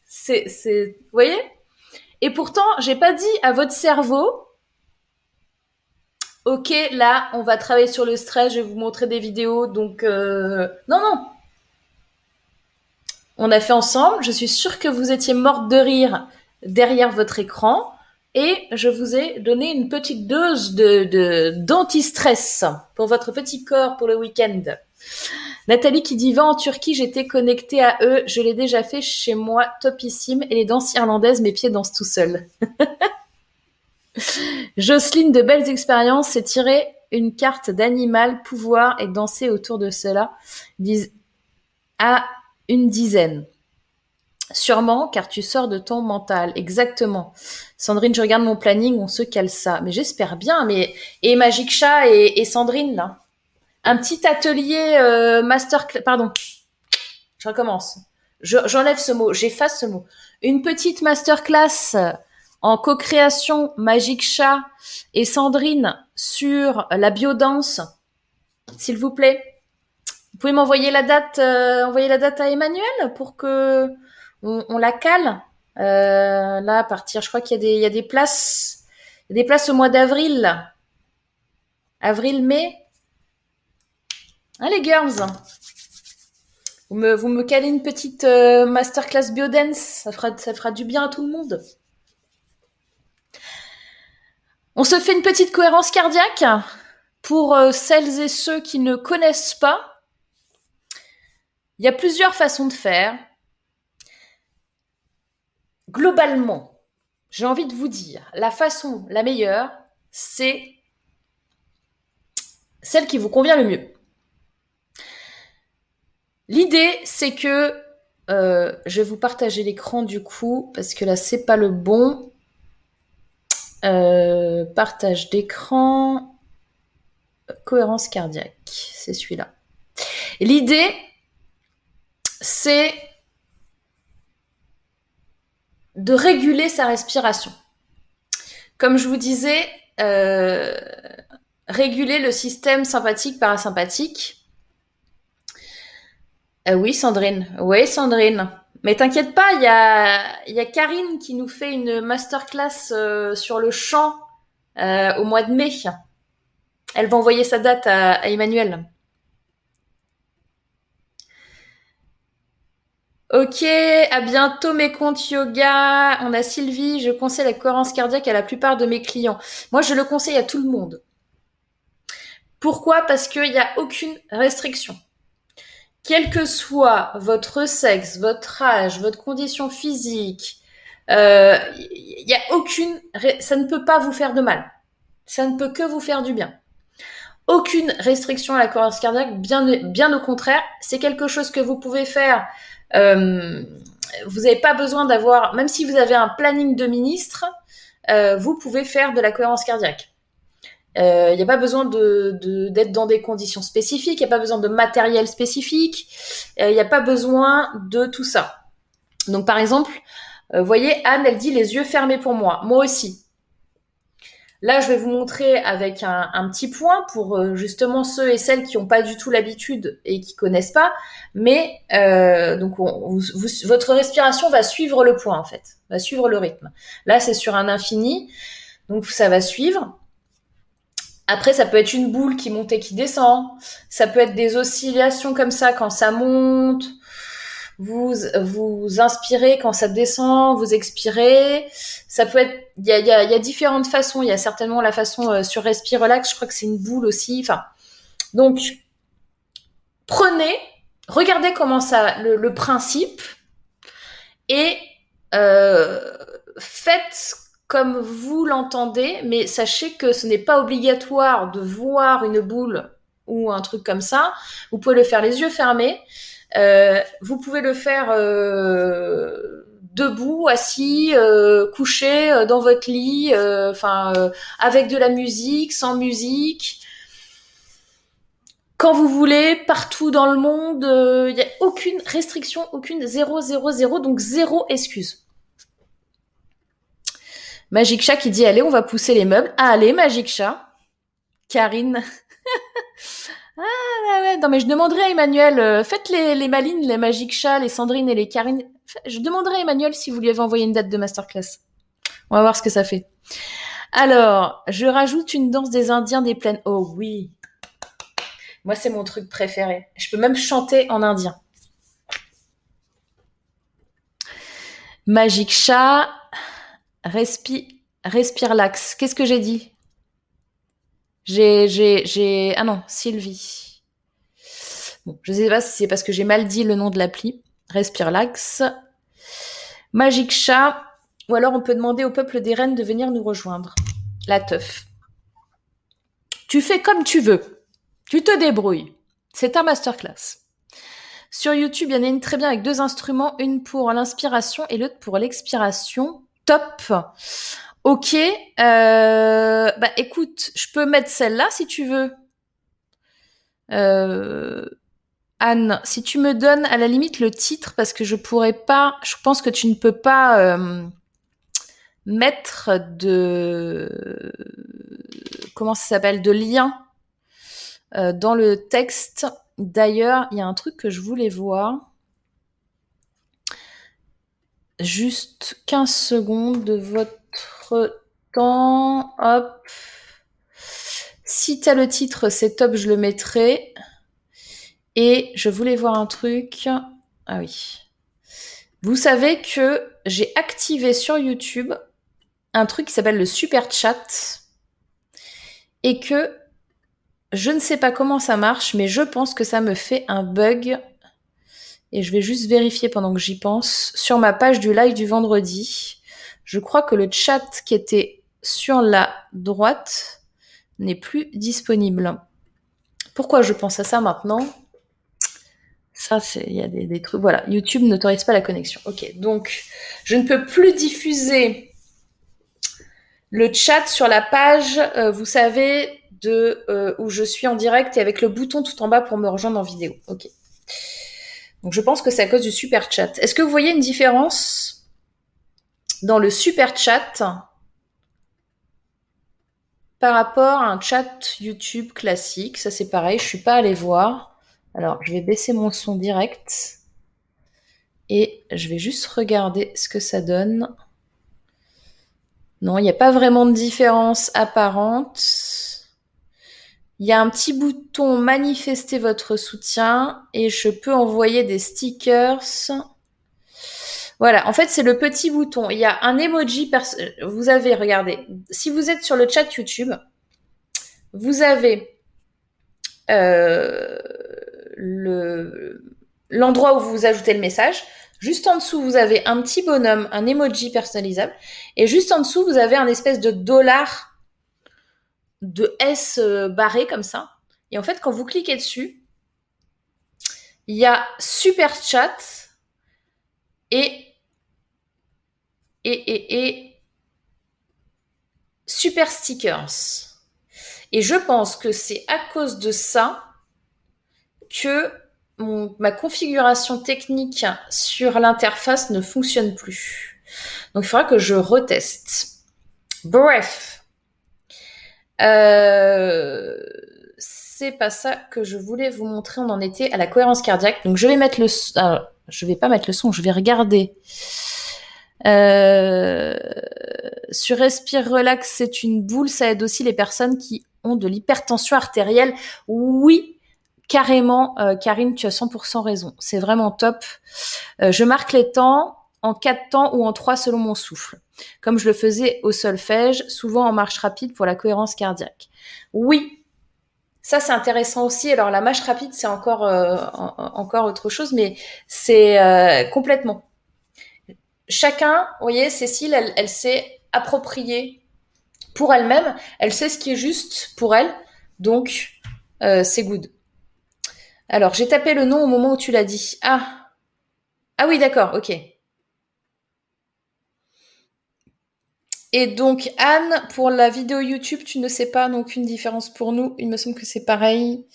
C'est, c'est, vous voyez? Et pourtant, j'ai pas dit à votre cerveau, ok, là, on va travailler sur le stress, je vais vous montrer des vidéos, donc euh... non, non. On a fait ensemble, je suis sûre que vous étiez morte de rire derrière votre écran, et je vous ai donné une petite dose de d'anti-stress pour votre petit corps pour le week-end. Nathalie qui dit va en Turquie, j'étais connectée à eux, je l'ai déjà fait chez moi, topissime, et les danses irlandaises, mes pieds dansent tout seuls. Jocelyne, de belles expériences, c'est tirer une carte d'animal, pouvoir et danser autour de cela, disent à une dizaine. Sûrement, car tu sors de ton mental. Exactement. Sandrine, je regarde mon planning, on se cale ça. Mais j'espère bien. Mais et Magic Chat et, Sandrine là, un petit atelier euh, master, pardon. Je recommence. J'enlève ce mot, j'efface ce mot. Une petite masterclass en co-création Magic Chat et Sandrine sur la biodance, s'il vous plaît. Vous pouvez m'envoyer la date, euh, envoyer la date à Emmanuel pour que on, la cale. Euh, là, à partir, je crois qu'il y a des, il y a des places, places au mois d'avril, avril, mai. Hein, les girls, vous me, vous calez une petite euh, masterclass biodance, ça fera, ça fera du bien à tout le monde. On se fait une petite cohérence cardiaque pour euh, celles et ceux qui ne connaissent pas. Il y a plusieurs façons de faire. Globalement, j'ai envie de vous dire, la façon la meilleure, c'est celle qui vous convient le mieux. L'idée, c'est que euh, je vais vous partager l'écran du coup, parce que là, c'est pas le bon. Euh, partage d'écran, cohérence cardiaque, c'est celui-là. L'idée, c'est de réguler sa respiration. Comme je vous disais, euh, réguler le système sympathique parasympathique. Euh, oui, Sandrine. Oui, Sandrine. Mais t'inquiète pas, il y a, Karine qui nous fait une masterclass euh, sur le chant au mois de mai. Elle va envoyer sa date à, Emmanuel. Ok, à bientôt mes comptes yoga. On a Sylvie, je conseille la cohérence cardiaque à la plupart de mes clients. Moi, je le conseille à tout le monde. Pourquoi? Parce qu'il n'y a aucune restriction quel que soit votre sexe, votre âge, votre condition physique, il euh, y a aucune, ça ne peut pas vous faire de mal. Ça ne peut que vous faire du bien. Aucune restriction à la cohérence cardiaque, bien au contraire, c'est quelque chose que vous pouvez faire. Euh, vous n'avez pas besoin d'avoir, même si vous avez un planning de ministre, euh, vous pouvez faire de la cohérence cardiaque. Il euh, n'y a pas besoin d'être dans des conditions spécifiques, il n'y a pas besoin de matériel spécifique, il n'y a pas besoin de tout ça. Donc par exemple, vous voyez, Anne, elle dit les yeux fermés pour moi. Moi aussi. Là, je vais vous montrer avec un, petit point pour euh, justement ceux et celles qui n'ont pas du tout l'habitude et qui connaissent pas. Mais euh, donc, votre respiration va suivre le point en fait, va suivre le rythme. Là, c'est sur un infini, donc ça va suivre. Après, ça peut être une boule qui monte et qui descend. Ça peut être des oscillations comme ça quand ça monte vous vous inspirez quand ça descend, vous expirez. Ça peut être, il y a, différentes façons. Il y a certainement la façon euh, sur respire relax. Je crois que c'est une boule aussi. Enfin, donc prenez, regardez comment ça, le, le principe et euh, faites comme vous l'entendez, mais sachez que ce n'est pas obligatoire de voir une boule ou un truc comme ça. Vous pouvez le faire les yeux fermés. Euh, vous pouvez le faire euh, debout, assis, euh, couché dans votre lit, enfin avec de la musique, sans musique quand vous voulez, partout dans le monde. Il n'y a aucune restriction, aucune 0, 0, 0, donc zéro excuse. Magic Chat qui dit allez, on va pousser les meubles. allez, Magic Chat. Karine. Ah ouais, non mais je demanderai à Emmanuel, euh, faites les, les Malines, les Magic Chat, les Sandrine et les Karine. Je demanderai à Emmanuel si vous lui avez envoyé une date de masterclass. On va voir ce que ça fait. Alors, je rajoute une danse des Indiens des plaines. Oh oui. Moi, c'est mon truc préféré. Je peux même chanter en indien. Magic Chat, respire, respire lax. Qu'est-ce que j'ai dit? J'ai, j'ai, j'ai, ah non, Sylvie. Bon, je sais pas si c'est parce que j'ai mal dit le nom de l'appli. Respire Lax. Magic Chat. Ou alors on peut demander au peuple des reines de venir nous rejoindre. La teuf. Tu fais comme tu veux. Tu te débrouilles. C'est un masterclass. Sur YouTube, il y en a une très bien avec deux instruments, une pour l'inspiration et l'autre pour l'expiration. Top. Ok, euh, bah écoute, je peux mettre celle-là si tu veux. Euh, Anne, si tu me donnes à la limite le titre, parce que je pourrais pas, je pense que tu ne peux pas euh, mettre de, comment ça s'appelle, de lien dans le texte. D'ailleurs, il y a un truc que je voulais voir. Juste 15 secondes de votre temps, hop. Si tu as le titre, c'est top, je le mettrai. Et je voulais voir un truc. Ah oui. Vous savez que j'ai activé sur YouTube un truc qui s'appelle le super chat et que je ne sais pas comment ça marche, mais je pense que ça me fait un bug. Et je vais juste vérifier pendant que j'y pense sur ma page du live du vendredi. Je crois que le chat qui était sur la droite n'est plus disponible. Pourquoi je pense à ça maintenant? Ça, c'est il y a des, trucs. Voilà, YouTube n'autorise pas la connexion. Ok, donc je ne peux plus diffuser le chat sur la page, euh, vous savez, de euh, où je suis en direct et avec le bouton tout en bas pour me rejoindre en vidéo. Ok. Donc je pense que c'est à cause du super chat. Est-ce que vous voyez une différence? Dans le super chat par rapport à un chat YouTube classique. Ça c'est pareil, je suis pas allée voir. Alors je vais baisser mon son direct et je vais juste regarder ce que ça donne. Non, il n'y a pas vraiment de différence apparente. Il y a un petit bouton manifester votre soutien et je peux envoyer des stickers. Voilà, en fait, c'est le petit bouton. Il y a un emoji. Vous avez, regardez, si vous êtes sur le chat YouTube, vous avez euh, l'endroit où vous ajoutez le message. Juste en dessous, vous avez un petit bonhomme, un emoji personnalisable. Et juste en dessous, vous avez un espèce de dollar de S euh, barré comme ça. Et en fait, quand vous cliquez dessus, il y a super chat et et, super stickers. Et je pense que c'est à cause de ça que ma configuration technique sur l'interface ne fonctionne plus. Donc il faudra que je reteste. Bref. Euh, c'est pas ça que je voulais vous montrer. On en était à la cohérence cardiaque. Donc je vais mettre le, je vais pas mettre le son. Je vais regarder. Euh, sur Respire Relax, c'est une boule. Ça aide aussi les personnes qui ont de l'hypertension artérielle. Oui, carrément, euh, Karine, tu as 100% raison. C'est vraiment top. Euh, je marque les temps en quatre temps ou en trois selon mon souffle, comme je le faisais au solfège, souvent en marche rapide pour la cohérence cardiaque. Oui, ça c'est intéressant aussi. Alors la marche rapide c'est encore encore autre chose, mais c'est complètement. Chacun, vous voyez, Cécile, elle, elle s'est appropriée pour elle-même. Elle sait ce qui est juste pour elle, donc euh, c'est good. Alors j'ai tapé le nom au moment où tu l'as dit. Ah ah oui d'accord, ok. Et donc, Anne, pour la vidéo YouTube, tu ne sais pas, donc une différence pour nous. Il me semble que c'est pareil.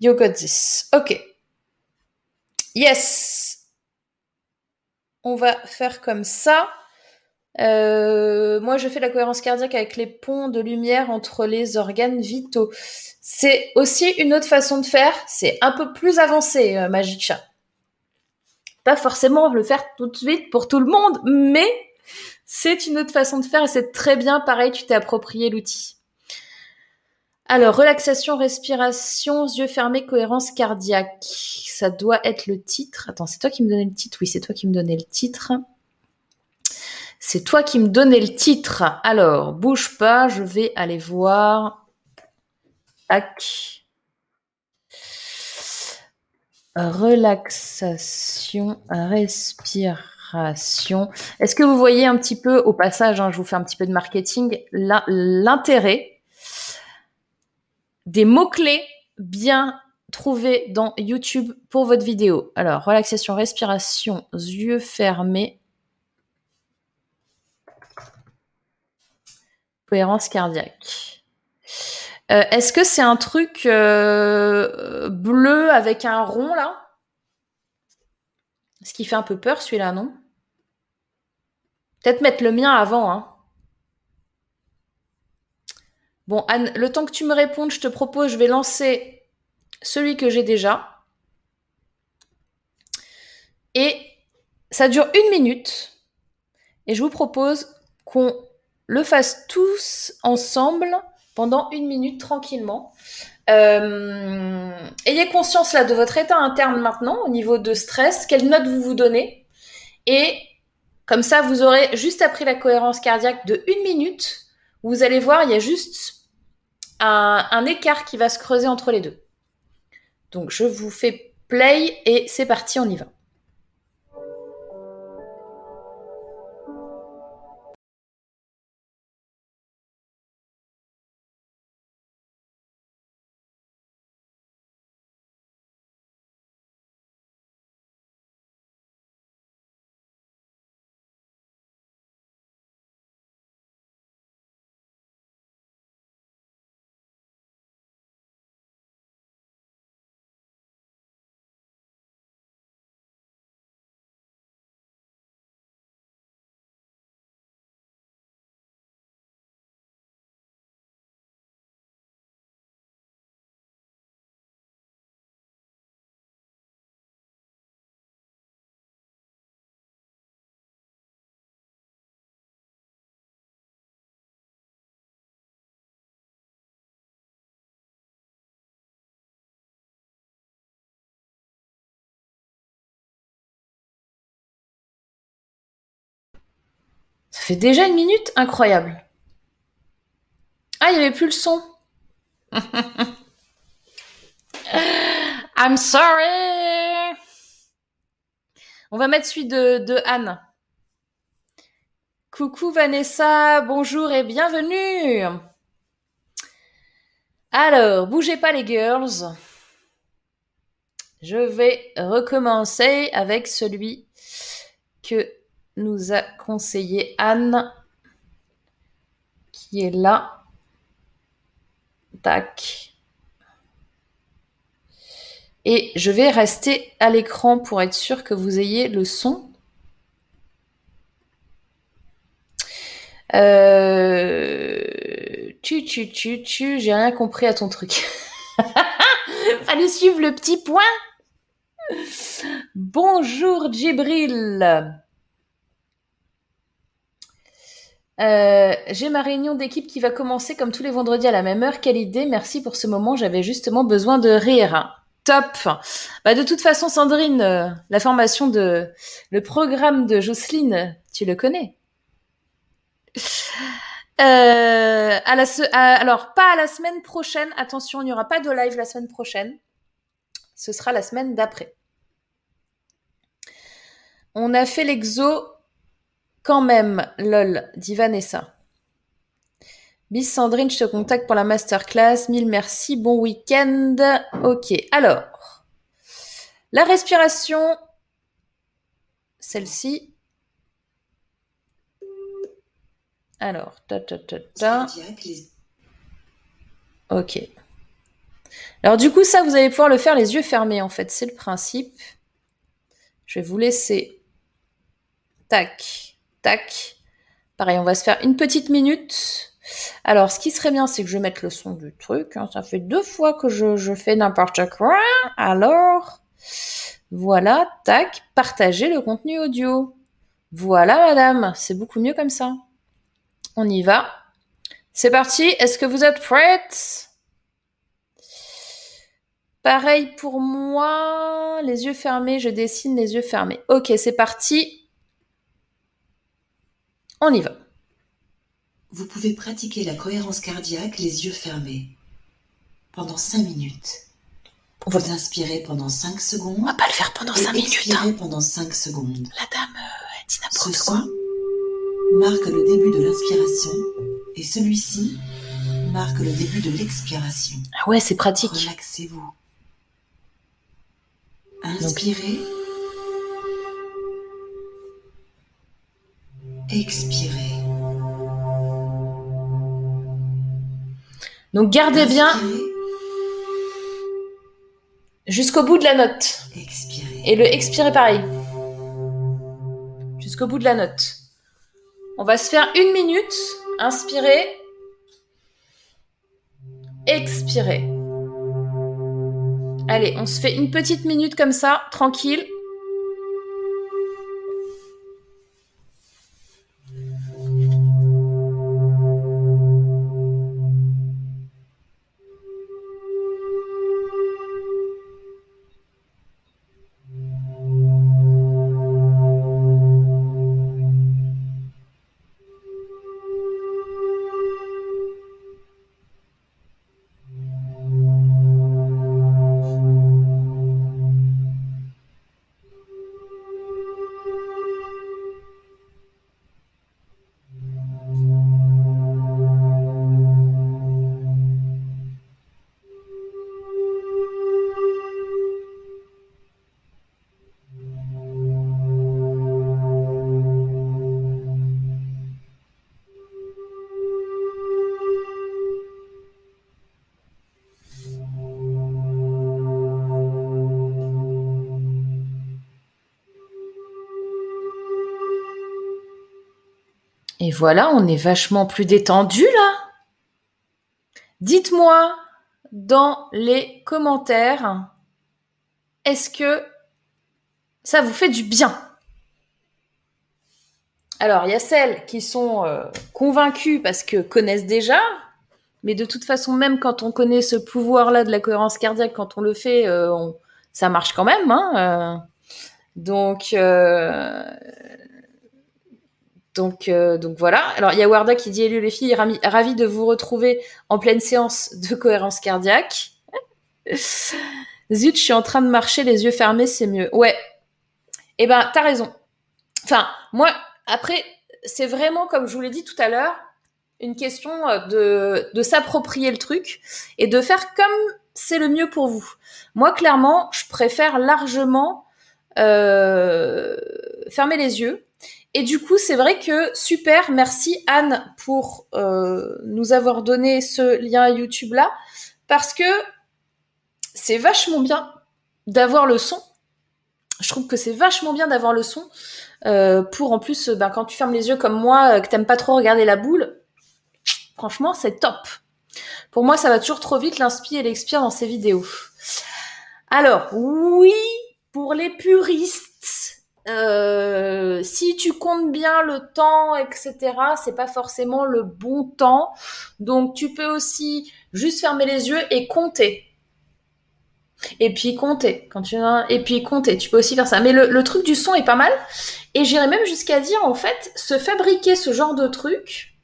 You got this. Ok. Yes. On va faire comme ça. Euh, moi, je fais la cohérence cardiaque avec les ponts de lumière entre les organes vitaux. C'est aussi une autre façon de faire. C'est un peu plus avancé, euh, Magic Chat. Pas forcément le faire tout de suite pour tout le monde, mais c'est une autre façon de faire et c'est très bien. Pareil, tu t'es approprié l'outil. Alors, relaxation, respiration, yeux fermés, cohérence cardiaque. Ça doit être le titre. Attends, c'est toi qui me donnais le titre Oui, c'est toi qui me donnais le titre. C'est toi qui me donnais le titre. Alors, bouge pas, je vais aller voir. Tac. Relaxation, respiration est-ce que vous voyez un petit peu, au passage, hein, je vous fais un petit peu de marketing, l'intérêt des mots-clés bien trouvés dans YouTube pour votre vidéo Alors, relaxation, respiration, yeux fermés, cohérence cardiaque. Euh, est-ce que c'est un truc euh, bleu avec un rond là? Ce qui fait un peu peur celui-là, non? Peut-être mettre le mien avant. Hein. Bon, Anne, le temps que tu me répondes, je te propose, je vais lancer celui que j'ai déjà. Et ça dure une minute. Et je vous propose qu'on le fasse tous ensemble pendant une minute tranquillement. Euh, ayez conscience là de votre état interne maintenant au niveau de stress, quelle note vous vous donnez. Et comme ça, vous aurez juste appris la cohérence cardiaque de une minute. Vous allez voir, il y a juste un, écart qui va se creuser entre les deux. Donc je vous fais play et c'est parti, on y va. Fait déjà une minute Incroyable. Ah, il n'y avait plus le son. I'm sorry. On va mettre celui de, de Anne. Coucou Vanessa, bonjour et bienvenue. Alors, bougez pas les girls. Je vais recommencer avec celui que nous a conseillé Anne, qui est là. Tac. Et je vais rester à l'écran pour être sûr que vous ayez le son. Euh, Tu, tu, tu, tu, j'ai rien compris à ton truc. Fallait suivre le petit point. Bonjour Djibril. Euh, j'ai ma réunion d'équipe qui va commencer comme tous les vendredis à la même heure. Quelle idée, merci pour ce moment. J'avais justement besoin de rire. Top. Bah, de toute façon, Sandrine, euh, la formation de le programme de Jocelyne, tu le connais. Euh, alors, pas à la semaine prochaine. Attention, il n'y aura pas de live la semaine prochaine. Ce sera la semaine d'après. On a fait l'exo quand même, lol, dit Vanessa. Bis Sandrine, je te contacte pour la masterclass. Mille merci, bon week-end. Ok, alors, la respiration, celle-ci. Alors, ta ta ta ta. Ok. Alors du coup, ça, vous allez pouvoir le faire les yeux fermés, en fait. C'est le principe. Je vais vous laisser. Tac, tac. Pareil, on va se faire une petite minute. Alors, ce qui serait bien, c'est que je mette le son du truc. Hein. Ça fait deux fois que je, fais n'importe quoi. Alors, voilà, tac, partager le contenu audio. Voilà, madame, c'est beaucoup mieux comme ça. On y va. C'est parti. Est-ce que vous êtes prêtes Pareil pour moi. Les yeux fermés, je dessine les yeux fermés. Ok, c'est parti. On y va. Vous pouvez pratiquer la cohérence cardiaque les yeux fermés pendant 5 minutes. Vous inspirez pendant 5 secondes. On va pas le faire pendant 5 minutes. Expirez pendant 5 secondes. La dame, euh, elle dit n'importe Ce quoi. son marque le début de l'inspiration et celui-ci marque le début de l'expiration. Ah ouais, c'est pratique. Relaxez-vous. Inspirez. Expirez. Donc gardez bien jusqu'au bout de la note. Expirez. Et le expirez pareil. Jusqu'au bout de la note. On va se faire une minute. Inspirez. Expirez. Allez, on se fait une petite minute comme ça, tranquille. Voilà, on est vachement plus détendu là. Dites-moi dans les commentaires, est-ce que ça vous fait du bien? Alors, il y a celles qui sont euh, convaincues parce que connaissent déjà, mais de toute façon, même quand on connaît ce pouvoir-là de la cohérence cardiaque, quand on le fait, euh, ça marche quand même. Hein, euh. donc, donc, euh, donc voilà. Alors, il y a Warda qui dit Hello les filles, ravi, de vous retrouver en pleine séance de cohérence cardiaque. Zut, je suis en train de marcher les yeux fermés, c'est mieux. Ouais. Eh ben, t'as raison. Enfin, moi, après, c'est vraiment, comme je vous l'ai dit tout à l'heure, une question euh, de, de s'approprier le truc et de faire comme c'est le mieux pour vous. Moi, clairement, je préfère largement euh, fermer les yeux. Et du coup, c'est vrai que super, merci Anne pour euh, nous avoir donné ce lien YouTube là, parce que c'est vachement bien d'avoir le son. Je trouve que c'est vachement bien d'avoir le son euh, pour en plus, ben, quand tu fermes les yeux comme moi, euh, que t'aimes pas trop regarder la boule, Franchement, c'est top. Pour moi, ça va toujours trop vite, l'inspire et l'expire dans ces vidéos. Alors, oui, pour les puristes, euh, si tu comptes bien le temps, etc., c'est pas forcément le bon temps. Donc, tu peux aussi juste fermer les yeux et compter. Et puis compter. Quand tu et puis compter. Tu peux aussi faire ça. Mais le, truc du son est pas mal. Et j'irais même jusqu'à dire, en fait, se fabriquer ce genre de truc,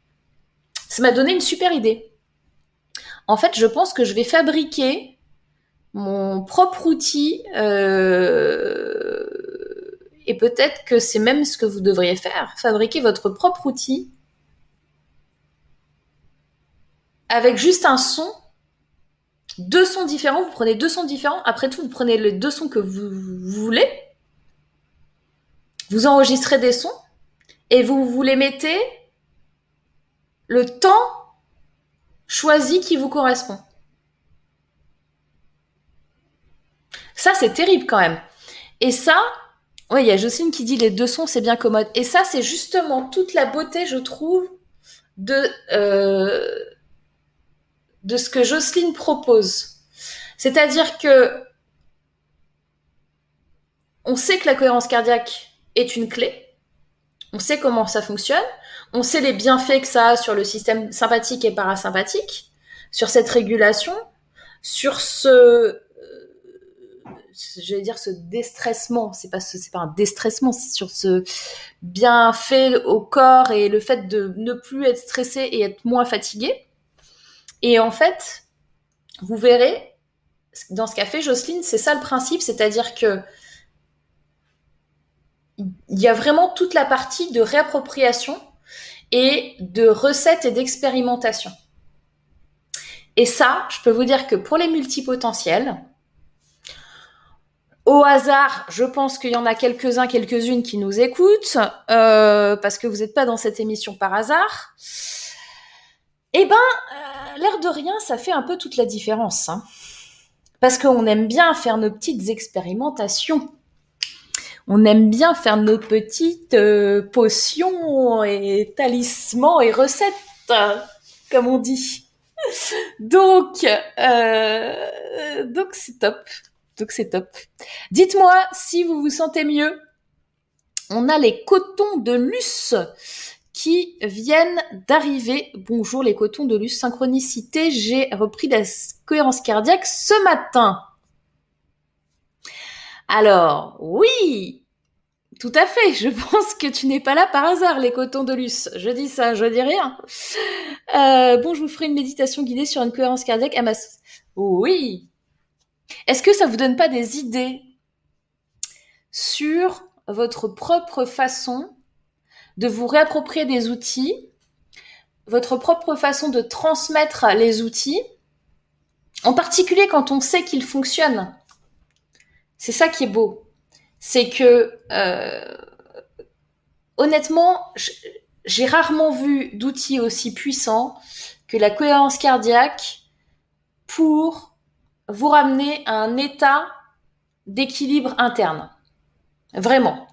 ça m'a donné une super idée. En fait, je pense que je vais fabriquer mon propre outil euh, et peut-être que c'est même ce que vous devriez faire, fabriquer votre propre outil avec juste un son, deux sons différents, vous prenez deux sons différents, après tout, vous prenez les deux sons que vous, voulez, vous enregistrez des sons et vous vous les mettez le temps choisi qui vous correspond. Ça, c'est terrible quand même. Et ça, oui, il y a Jocelyne qui dit les deux sons, c'est bien commode. Et ça, c'est justement toute la beauté, je trouve, de, euh, de ce que Jocelyne propose. C'est-à-dire que on sait que la cohérence cardiaque est une clé. On sait comment ça fonctionne. On sait les bienfaits que ça a sur le système sympathique et parasympathique, sur cette régulation, sur ce, je vais dire ce déstressement. C'est pas c'est pas un déstressement, c'est sur ce bienfait au corps et le fait de ne plus être stressé et être moins fatigué. Et en fait, vous verrez, dans ce qu'a fait Jocelyne, c'est ça le principe, c'est-à-dire que il y a vraiment toute la partie de réappropriation et de recettes et d'expérimentation. Et ça, je peux vous dire que pour les multipotentiels, au hasard, je pense qu'il y en a quelques-uns, quelques-unes qui nous écoutent, euh, parce que vous n'êtes pas dans cette émission par hasard. Eh ben, euh, l'air de rien, ça fait un peu toute la différence. Hein. Parce qu'on aime bien faire nos petites expérimentations on aime bien faire nos petites euh, potions et talismans et recettes, comme on dit. Donc, euh, donc c'est top. Donc c'est top. Dites-moi si vous vous sentez mieux. On a les cotons de Luce qui viennent d'arriver. Bonjour les cotons de Luce Synchronicité. J'ai repris la cohérence cardiaque ce matin. Alors, oui, tout à fait. Je pense que tu n'es pas là par hasard, les cotons de Luce. Je dis ça, je dis rien. Euh, bon, je vous ferai une méditation guidée sur une cohérence cardiaque à Oui. Est-ce que ça vous donne pas des idées sur votre propre façon de vous réapproprier des outils, votre propre façon de transmettre les outils, en particulier quand on sait qu'ils fonctionnent? C'est ça qui est beau. C'est que, euh, honnêtement, j'ai rarement vu d'outils aussi puissants que la cohérence cardiaque pour vous ramener à un état d'équilibre interne. Vraiment.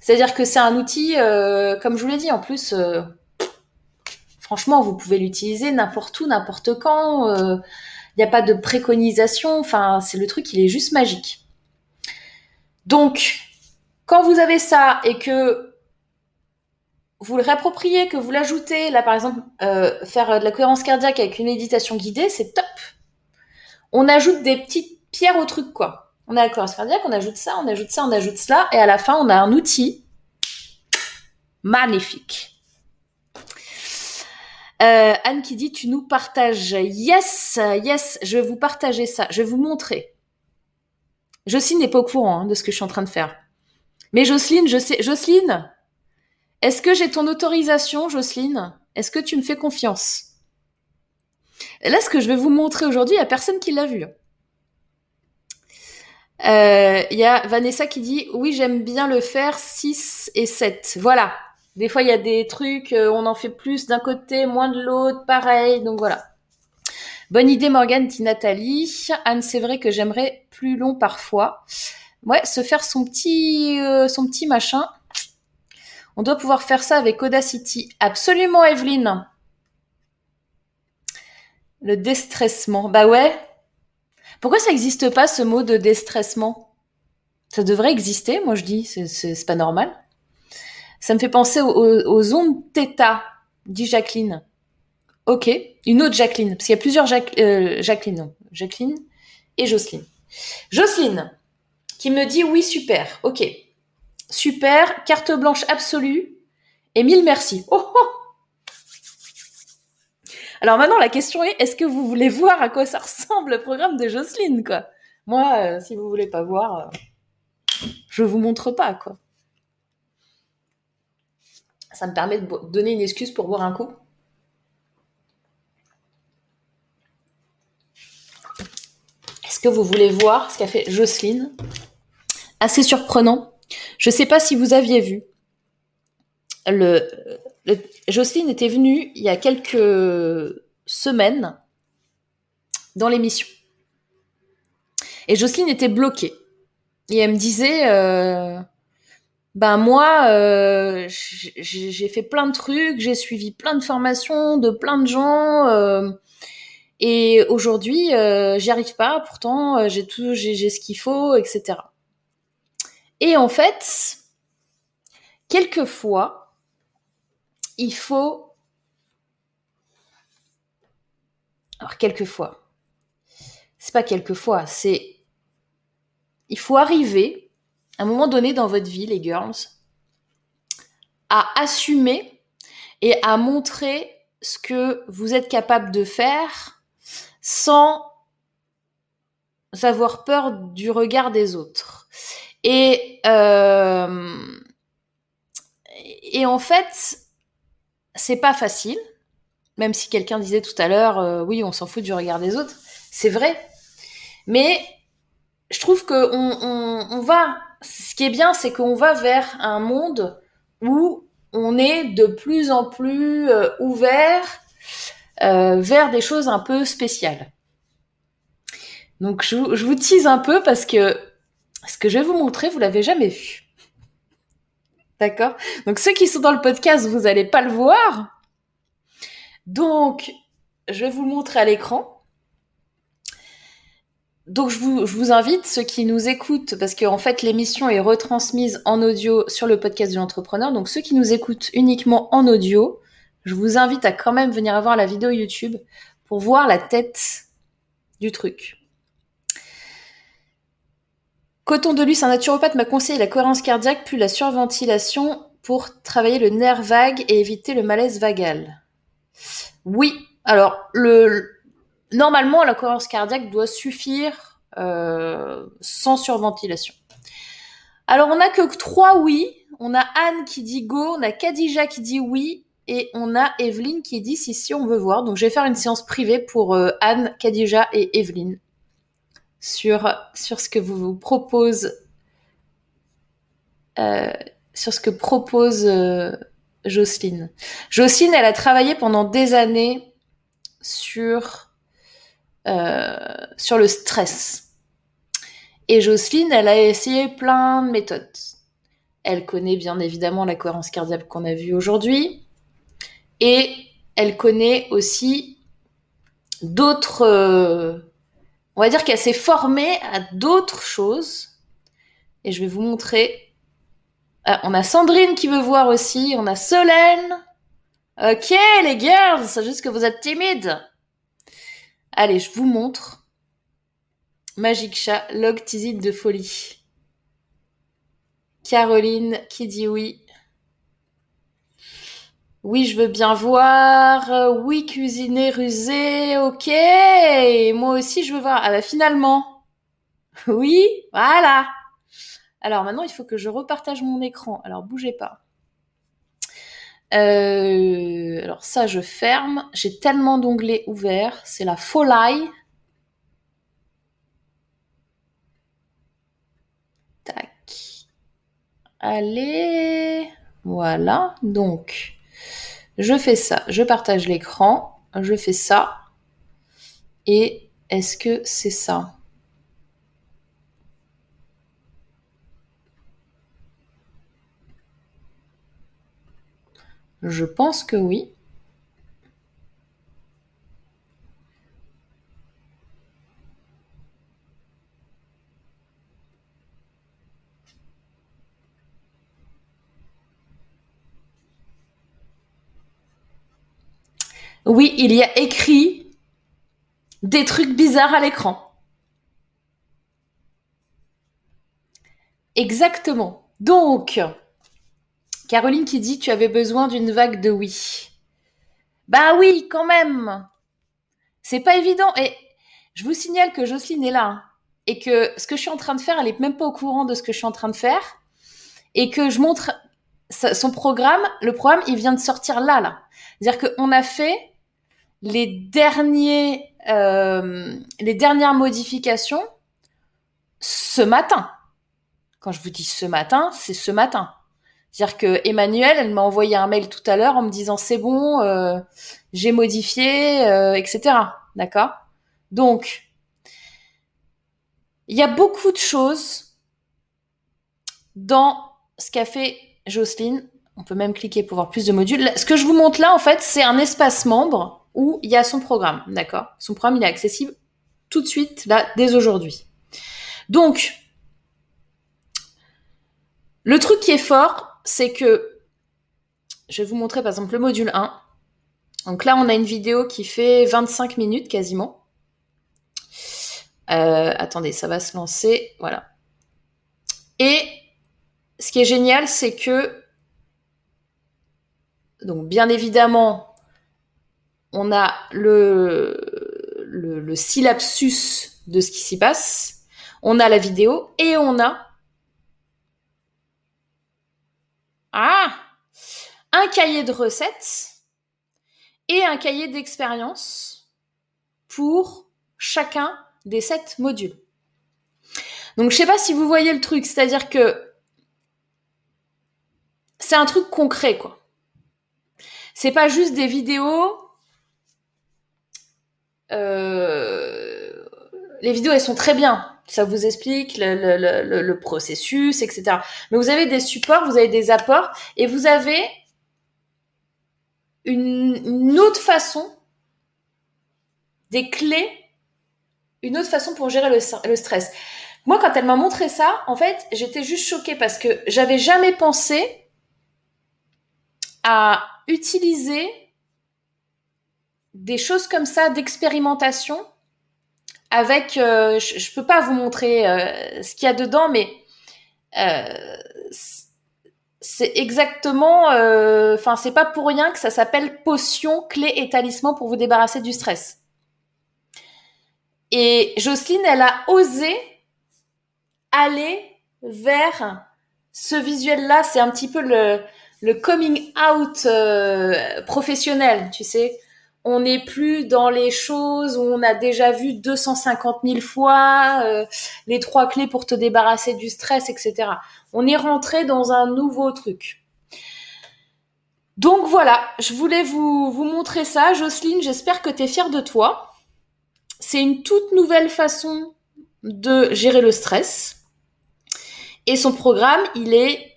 C'est-à-dire que c'est un outil, euh, comme je vous l'ai dit, en plus, euh, franchement, vous pouvez l'utiliser n'importe où, n'importe quand. Il n'y a pas de préconisation. Enfin, c'est le truc, il est juste magique. Donc, quand vous avez ça et que vous le réappropriez, que vous l'ajoutez, là par exemple, euh, faire de la cohérence cardiaque avec une méditation guidée, c'est top. On ajoute des petites pierres au truc, quoi. On a la cohérence cardiaque, on ajoute ça, on ajoute ça, on ajoute cela, et à la fin, on a un outil magnifique. Euh, Anne qui dit, tu nous partages. Yes, yes, je vais vous partager ça. Je vais vous montrer. Jocelyne n'est pas au courant hein, de ce que je suis en train de faire. Mais Jocelyne, je sais. Jocelyne, est-ce que j'ai ton autorisation, Jocelyne? Est-ce que tu me fais confiance? Là, ce que je vais vous montrer aujourd'hui, il n'y a personne qui l'a vu. Euh, il y a Vanessa qui dit oui j'aime bien le faire 6 et 7. Voilà. Des fois il y a des trucs, euh, on en fait plus d'un côté, moins de l'autre, pareil. Donc voilà. Bonne idée, Morgane, dit Nathalie. Anne, c'est vrai que j'aimerais plus long parfois. Ouais, se faire son petit, euh, son petit machin. On doit pouvoir faire ça avec Audacity. Absolument, Evelyne. Le déstressement. Bah ouais. Pourquoi ça n'existe pas ce mot de déstressement? Ça devrait exister, moi je dis, c'est pas normal. Ça me fait penser aux, ondes θ, dit Jacqueline. Ok, une autre Jacqueline, parce qu'il y a plusieurs euh, Jacqueline, non. Jacqueline et Jocelyne. Jocelyne, qui me dit oui, super, ok. Super, carte blanche absolue, et mille merci. Oh, oh alors maintenant, la question est, est-ce que vous voulez voir à quoi ça ressemble le programme de Jocelyne, Moi, euh, si vous voulez pas voir, euh, je vous montre pas, quoi. Ça me permet de donner une excuse pour boire un coup. Est-ce que vous voulez voir ce qu'a fait Jocelyne? Assez surprenant. Je ne sais pas si vous aviez vu. Le, Jocelyne était venue il y a quelques semaines dans l'émission. Et Jocelyne était bloquée. Et elle me disait, euh, ben moi, euh, j'ai fait plein de trucs, j'ai suivi plein de formations de plein de gens, euh, et aujourd'hui, j'y arrive pas. Pourtant, j'ai tout, j'ai ce qu'il faut, etc. Et en fait, quelquefois, il faut... Alors, quelquefois, c'est pas quelquefois, c'est... Il faut arriver, à un moment donné dans votre vie, les girls, à assumer et à montrer ce que vous êtes capable de faire sans avoir peur du regard des autres. Et, euh, et en fait, c'est pas facile, même si quelqu'un disait tout à l'heure, euh, oui, on s'en fout du regard des autres, c'est vrai. Mais je trouve que on, va, ce qui est bien, c'est qu'on va vers un monde où on est de plus en plus euh, ouvert euh, vers des choses un peu spéciales. Donc je, vous tease un peu parce que ce que je vais vous montrer, vous l'avez jamais vu. D'accord Donc ceux qui sont dans le podcast, vous n'allez pas le voir. Donc, je vais vous le montrer à l'écran. Donc je vous, invite, ceux qui nous écoutent, parce qu'en fait l'émission est retransmise en audio sur le podcast de l'entrepreneur, donc ceux qui nous écoutent uniquement en audio, je vous invite à quand même venir voir la vidéo YouTube pour voir la tête du truc. Coton de Luce, un naturopathe m'a conseillé la cohérence cardiaque puis la surventilation pour travailler le nerf vague et éviter le malaise vagal. Oui, alors le normalement la cohérence cardiaque doit suffire euh, sans surventilation. Alors on n'a que trois oui. On a Anne qui dit go, on a Kadija qui dit oui et on a Evelyne qui dit si si on veut voir. Donc je vais faire une séance privée pour euh, Anne, Kadija et Evelyne sur, ce que vous, vous propose euh, sur ce que propose euh, Jocelyne. Jocelyne, elle a travaillé pendant des années sur euh, sur le stress. Et Jocelyne, elle a essayé plein de méthodes. Elle connaît bien évidemment la cohérence cardiaque qu'on a vue aujourd'hui. Et elle connaît aussi d'autres on va dire qu'elle s'est formée à d'autres choses. Et je vais vous montrer. Ah, on a Sandrine qui veut voir aussi. On a Solène. Ok, les girls, c'est juste que vous êtes timides. Allez, je vous montre. Magic Chat, log de folie. Caroline qui dit oui. Oui, je veux bien voir. Oui, cuisiner rusé. Ok. Moi aussi, je veux voir. Ah bah finalement. Oui, voilà. Alors maintenant, il faut que je repartage mon écran. Alors bougez pas. Euh, alors ça, je ferme. J'ai tellement d'onglets ouverts. C'est la folie. Tac. Allez. Voilà. Donc, je fais ça, je partage l'écran, je fais ça. Et est-ce que c'est ça? Je pense que oui. Oui, il y a écrit des trucs bizarres à l'écran. Exactement. Donc, Caroline qui dit tu avais besoin d'une vague de oui. Bah oui, quand même. C'est pas évident. Et je vous signale que Jocelyne est là hein, et que ce que je suis en train de faire, elle est même pas au courant de ce que je suis en train de faire et que je montre son programme. Le programme, il vient de sortir là, là. C'est-à-dire qu'on a fait euh, les dernières modifications ce matin. Quand je vous dis ce matin, c'est ce matin. C'est-à-dire que Emmanuel, elle m'a envoyé un mail tout à l'heure en me disant c'est bon, euh, j'ai modifié, euh, etc. D'accord? Donc, il y a beaucoup de choses dans ce qu'a fait Jocelyne. On peut même cliquer pour voir plus de modules. Ce que je vous montre là, en fait, c'est un espace membre où il y a son programme. D'accord? Son programme, il est accessible tout de suite, là, dès aujourd'hui. Donc, le truc qui est fort, c'est que je vais vous montrer par exemple le module 1. Donc là, on a une vidéo qui fait 25 minutes quasiment. Euh, attendez, ça va se lancer. Voilà. Et ce qui est génial, c'est que, donc bien évidemment, on a le, le, de ce qui s'y passe, on a la vidéo et on a Ah Un cahier de recettes et un cahier d'expérience pour chacun des sept modules. Donc je sais pas si vous voyez le truc, c'est-à-dire que c'est un truc concret quoi. C'est pas juste des vidéos. Euh, les vidéos elles sont très bien, ça vous explique le, processus, etc. Mais vous avez des supports, vous avez des apports, et vous avez une, une autre façon, des clés, une autre façon pour gérer le stress. Moi, quand elle m'a montré ça, en fait, j'étais juste choquée parce que j'avais jamais pensé à utiliser des choses comme ça d'expérimentation avec, euh, je, je, peux pas vous montrer euh, ce qu'il y a dedans, mais euh, c'est exactement, enfin c'est pas pour rien que ça s'appelle potion clé et talisman pour vous débarrasser du stress. Et Jocelyne, elle a osé aller vers ce visuel-là. C'est un petit peu le coming out professionnel, tu sais on n'est plus dans les choses où on a déjà vu 250 000 fois euh, les trois clés pour te débarrasser du stress, etc. On est rentré dans un nouveau truc. Donc voilà, je voulais vous, vous montrer ça. Jocelyne, j'espère que tu es fière de toi. C'est une toute nouvelle façon de gérer le stress. Et son programme, il est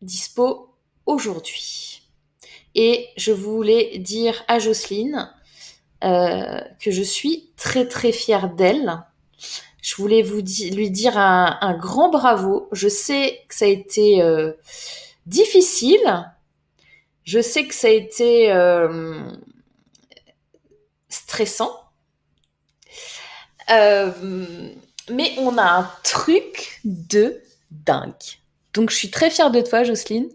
dispo aujourd'hui. Et je voulais dire à Jocelyne euh, que je suis très très fière d'elle. Je voulais lui dire un, grand bravo. Je sais que ça a été euh, difficile. Je sais que ça a été euh, stressant. mais on a un truc de dingue. Donc je suis très fière de toi, Jocelyne.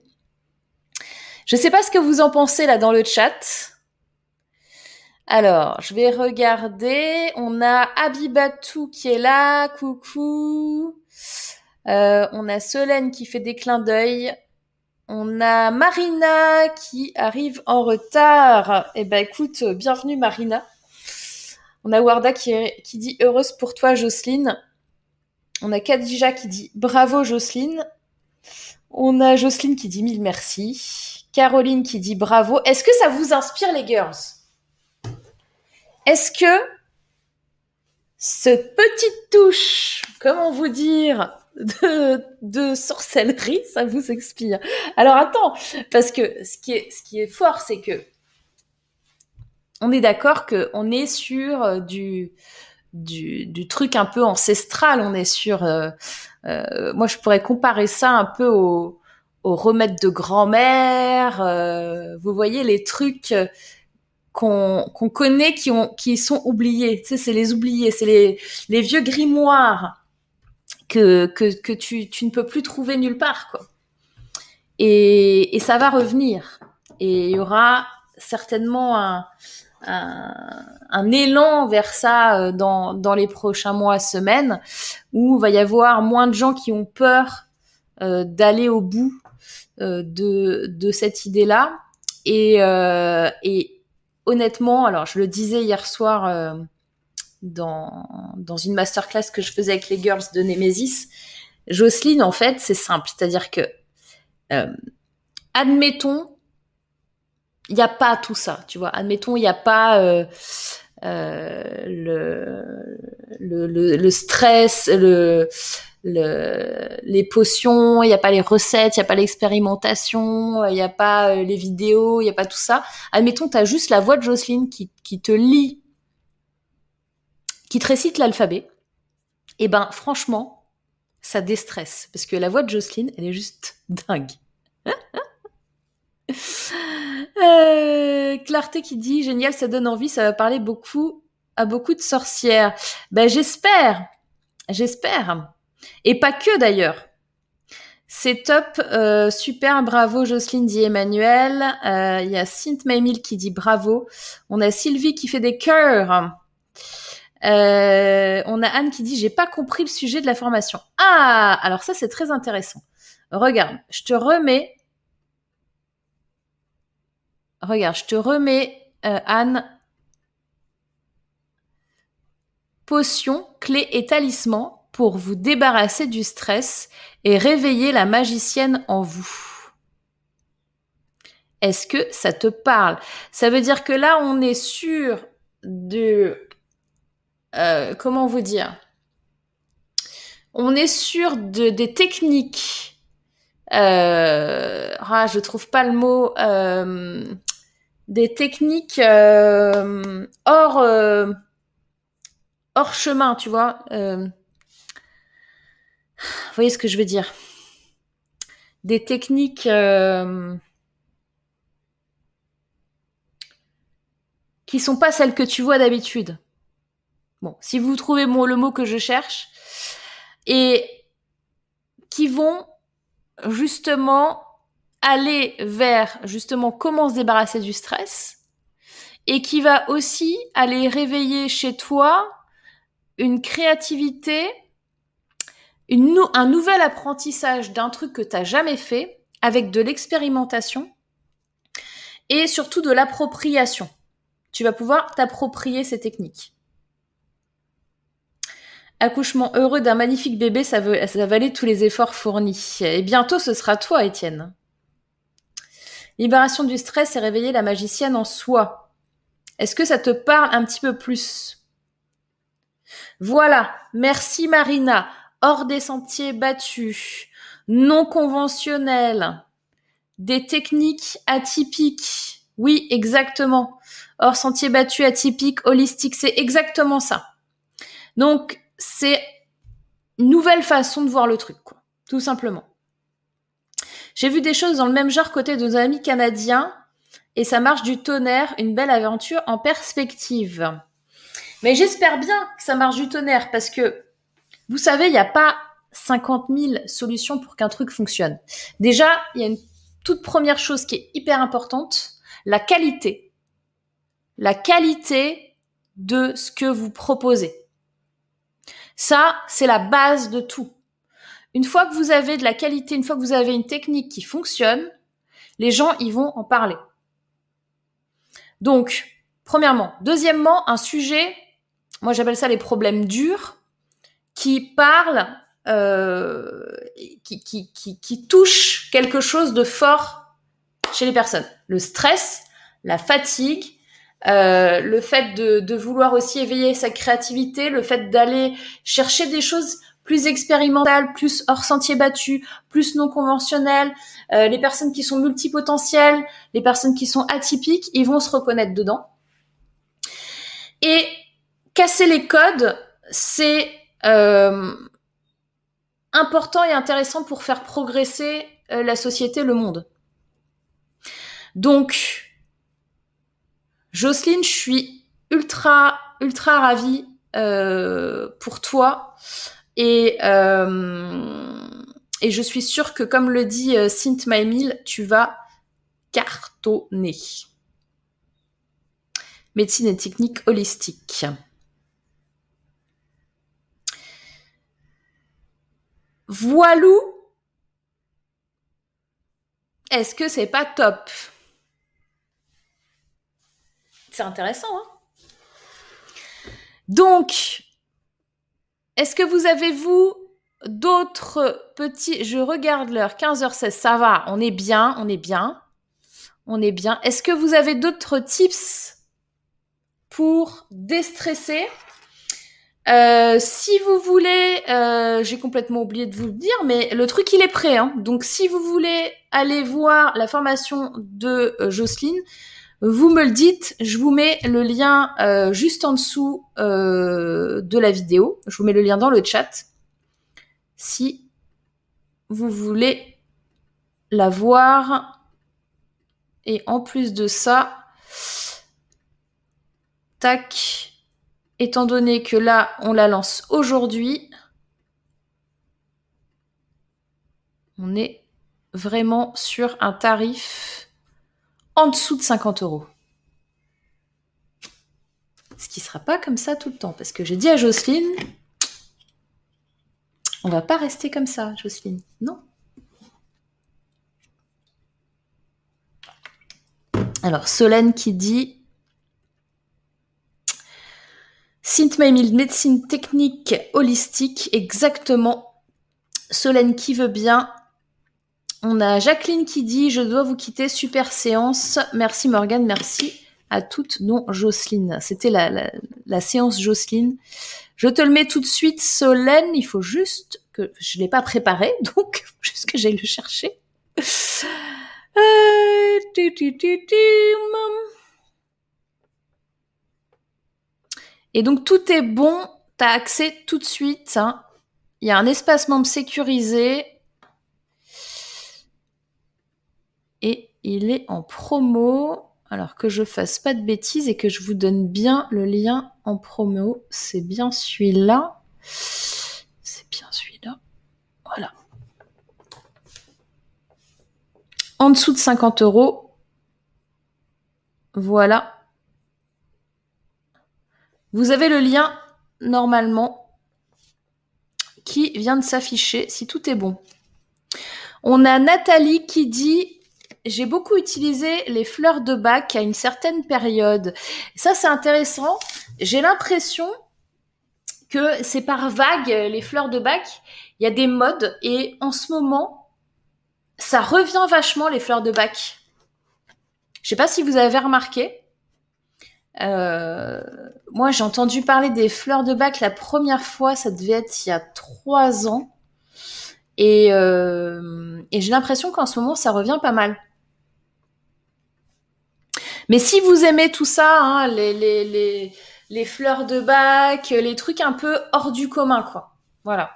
Je sais pas ce que vous en pensez là dans le chat. Alors, je vais regarder. On a Abibatou qui est là. Coucou. Euh, on a Solène qui fait des clins d'œil. On a Marina qui arrive en retard. Eh ben écoute, bienvenue Marina. On a Warda qui, qui dit heureuse pour toi Jocelyne. On a Kadija qui dit bravo Jocelyne. On a Jocelyne qui dit mille merci. Caroline qui dit bravo. Est-ce que ça vous inspire les girls? Est-ce que ce petite touche, comment vous dire, de, sorcellerie, ça vous inspire Alors attends, parce que ce qui est, ce fort, c'est que on est d'accord qu'on est sur du, du, du, truc un peu ancestral. On est sur, euh, euh, moi je pourrais comparer ça un peu au, au remède de grand-mère. Euh, vous voyez les trucs qu'on connaît qui ont qui sont oubliés. Tu sais, c'est les oubliés, c'est les les vieux grimoires que que que tu tu ne peux plus trouver nulle part quoi. Et et ça va revenir. Et il y aura certainement un un, élan vers ça euh, dans, dans les prochains mois, semaines, où il va y avoir moins de gens qui ont peur euh, d'aller au bout euh, de, de cette idée-là. Et, euh, et honnêtement, alors je le disais hier soir euh, dans, dans une masterclass que je faisais avec les girls de Nemesis, Jocelyne, en fait, c'est simple. C'est-à-dire que, euh, admettons, il n'y a pas tout ça, tu vois. Admettons, il n'y a pas euh, euh, le, le, le, le, stress, le, le, les potions, il n'y a pas les recettes, il n'y a pas l'expérimentation, il n'y a pas euh, les vidéos, il n'y a pas tout ça. Admettons, tu as juste la voix de Jocelyne qui, qui te lit, qui te récite l'alphabet. Et eh ben, franchement, ça déstresse. Parce que la voix de Jocelyne, elle est juste dingue. Euh, Clarté qui dit génial, ça donne envie, ça va parler beaucoup à beaucoup de sorcières. Ben j'espère, j'espère. Et pas que d'ailleurs. C'est top, euh, super, bravo Jocelyne dit Emmanuel. Euh, il y a Sint Maymil qui dit bravo. On a Sylvie qui fait des cœurs. Euh, on a Anne qui dit j'ai pas compris le sujet de la formation. Ah, alors ça c'est très intéressant. Regarde, je te remets. Regarde, je te remets euh, Anne. Potion, clé et talisman pour vous débarrasser du stress et réveiller la magicienne en vous. Est-ce que ça te parle? Ça veut dire que là, on est sûr de... Euh, comment vous dire? On est sûr de, des techniques. Euh, ah, je trouve pas le mot. Euh, des techniques euh, hors, euh, hors chemin, tu vois. Euh, vous voyez ce que je veux dire Des techniques qui sont pas celles que tu vois d'habitude. Bon, si vous trouvez le mot que je cherche, et qui vont justement aller vers justement comment se débarrasser du stress, et qui va aussi aller réveiller chez toi une créativité un nouvel apprentissage d'un truc que tu n'as jamais fait avec de l'expérimentation et surtout de l'appropriation. Tu vas pouvoir t'approprier ces techniques. Accouchement heureux d'un magnifique bébé, ça, veut, ça valait tous les efforts fournis. Et bientôt, ce sera toi, Étienne. Libération du stress et réveiller la magicienne en soi. Est-ce que ça te parle un petit peu plus? Voilà. Merci, Marina hors des sentiers battus, non conventionnels, des techniques atypiques. Oui, exactement. Hors sentiers battus, atypiques, holistiques, c'est exactement ça. Donc, c'est une nouvelle façon de voir le truc, quoi. Tout simplement. J'ai vu des choses dans le même genre côté de nos amis canadiens et ça marche du tonnerre, une belle aventure en perspective. Mais j'espère bien que ça marche du tonnerre parce que vous savez, il n'y a pas 50 000 solutions pour qu'un truc fonctionne. Déjà, il y a une toute première chose qui est hyper importante, la qualité. La qualité de ce que vous proposez. Ça, c'est la base de tout. Une fois que vous avez de la qualité, une fois que vous avez une technique qui fonctionne, les gens, ils vont en parler. Donc, premièrement. Deuxièmement, un sujet, moi j'appelle ça les problèmes durs qui parle, euh, qui, qui, qui, qui touche quelque chose de fort chez les personnes. Le stress, la fatigue, euh, le fait de, vouloir aussi éveiller sa créativité, le fait d'aller chercher des choses plus expérimentales, plus hors sentier battu, plus non conventionnelles, euh, les personnes qui sont multipotentielles, les personnes qui sont atypiques, ils vont se reconnaître dedans. Et casser les codes, c'est euh, important et intéressant pour faire progresser euh, la société, le monde. Donc, Jocelyne, je suis ultra, ultra ravie pour toi. Et, euh, et je suis sûre que, comme le dit euh, Sint Maemil, tu vas cartonner. Médecine et technique holistique. Voilou. Est-ce que c'est pas top? C'est intéressant, hein Donc, est-ce que vous avez, vous, d'autres petits... Je regarde l'heure, 15h16, ça va, on est bien, on est bien. On est bien. Est-ce que vous avez d'autres tips pour déstresser? Euh, si vous voulez, euh, j'ai complètement oublié de vous le dire, mais le truc il est prêt. Hein. Donc si vous voulez aller voir la formation de euh, Jocelyne, vous me le dites. Je vous mets le lien juste en dessous de la vidéo. Je vous mets le lien dans le chat. Si vous voulez la voir. Et en plus de ça, tac, étant donné que là, on la lance aujourd'hui, on est vraiment sur un tarif en dessous de 50 euros. Ce qui sera pas comme ça tout le temps, parce que j'ai dit à Jocelyne, on va pas rester comme ça, Jocelyne. Non. Alors, Solène qui dit Sint médecine technique holistique, exactement. Solène qui veut bien. On a Jacqueline qui dit Je dois vous quitter, super séance. Merci Morgane, merci à toutes, non Jocelyne. C'était la, la, séance Jocelyne. Je te le mets tout de suite, Solène. Il faut juste que je ne l'ai pas préparé, donc juste que j'aille le chercher. Euh, et donc tout est bon, tu as accès tout de suite. Hein. Il y a un espace membre sécurisé. Et il est en promo. Alors que je fasse pas de bêtises et que je vous donne bien le lien en promo. C'est bien celui-là. C'est bien celui-là. Voilà. En dessous de 50 euros. Voilà. Vous avez le lien normalement qui vient de s'afficher si tout est bon. On a Nathalie qui dit j'ai beaucoup utilisé les fleurs de bac à une certaine période. Ça c'est intéressant. J'ai l'impression que c'est par vague les fleurs de bac. Il y a des modes et en ce moment ça revient vachement les fleurs de bac. Je sais pas si vous avez remarqué. Euh, moi, j'ai entendu parler des fleurs de bac la première fois, ça devait être il y a trois ans. Et, euh, et j'ai l'impression qu'en ce moment, ça revient pas mal. Mais si vous aimez tout ça, hein, les, les, les, les, fleurs de bac, les trucs un peu hors du commun, quoi. Voilà.